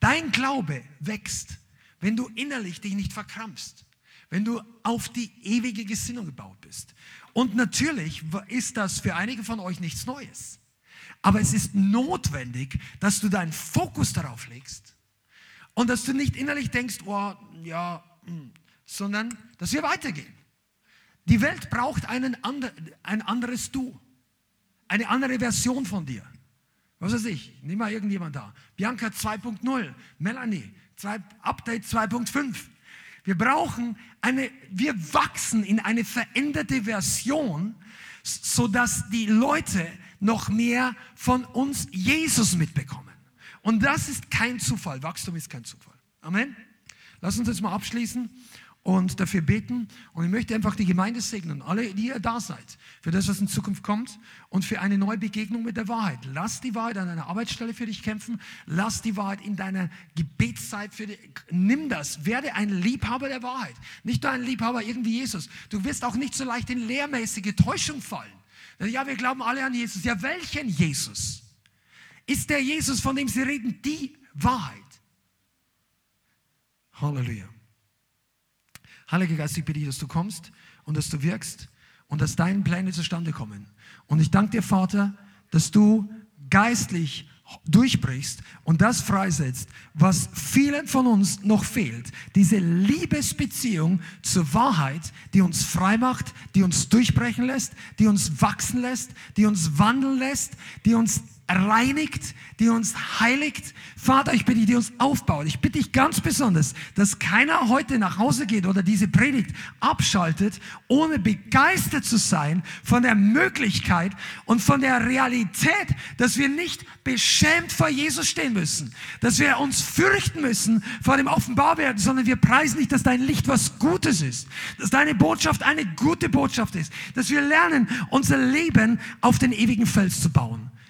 Dein Glaube wächst, wenn du innerlich dich nicht verkrampfst, wenn du auf die ewige Gesinnung gebaut bist. Und natürlich ist das für einige von euch nichts Neues. Aber es ist notwendig, dass du deinen Fokus darauf legst und dass du nicht innerlich denkst, oh, ja, hm, sondern dass wir weitergehen. Die Welt braucht einen andre, ein anderes Du, eine andere Version von dir. Was weiß ich, nimm mal irgendjemand da. Bianca 2.0, Melanie, zwei, Update 2.5. Wir brauchen eine, wir wachsen in eine veränderte Version, sodass die Leute noch mehr von uns Jesus mitbekommen. Und das ist kein Zufall. Wachstum ist kein Zufall. Amen. Lass uns jetzt mal abschließen und dafür beten. Und ich möchte einfach die Gemeinde segnen, alle, die ihr da seid, für das, was in Zukunft kommt und für eine neue Begegnung mit der Wahrheit. Lass die Wahrheit an deiner Arbeitsstelle für dich kämpfen. Lass die Wahrheit in deiner Gebetszeit für dich. Nimm das. Werde ein Liebhaber der Wahrheit. Nicht nur ein Liebhaber irgendwie Jesus. Du wirst auch nicht so leicht in lehrmäßige Täuschung fallen. Ja, wir glauben alle an Jesus. Ja, welchen Jesus? Ist der Jesus, von dem sie reden, die Wahrheit. Halleluja. Heiliger Geist, ich bitte dich, dass du kommst und dass du wirkst und dass deine Pläne zustande kommen. Und ich danke dir, Vater, dass du geistlich durchbrichst und das freisetzt, was vielen von uns noch fehlt. Diese Liebesbeziehung zur Wahrheit, die uns frei macht, die uns durchbrechen lässt, die uns wachsen lässt, die uns wandeln lässt, die uns reinigt, die uns heiligt. Vater, ich bitte dich, die uns aufbaut. Ich bitte dich ganz besonders, dass keiner heute nach Hause geht oder diese Predigt abschaltet, ohne begeistert zu sein von der Möglichkeit und von der Realität, dass wir nicht beschämt vor Jesus stehen müssen, dass wir uns fürchten müssen vor dem Offenbarwerden, sondern wir preisen nicht, dass dein Licht was Gutes ist, dass deine Botschaft eine gute Botschaft ist, dass wir lernen, unser Leben auf den ewigen Fels zu bauen.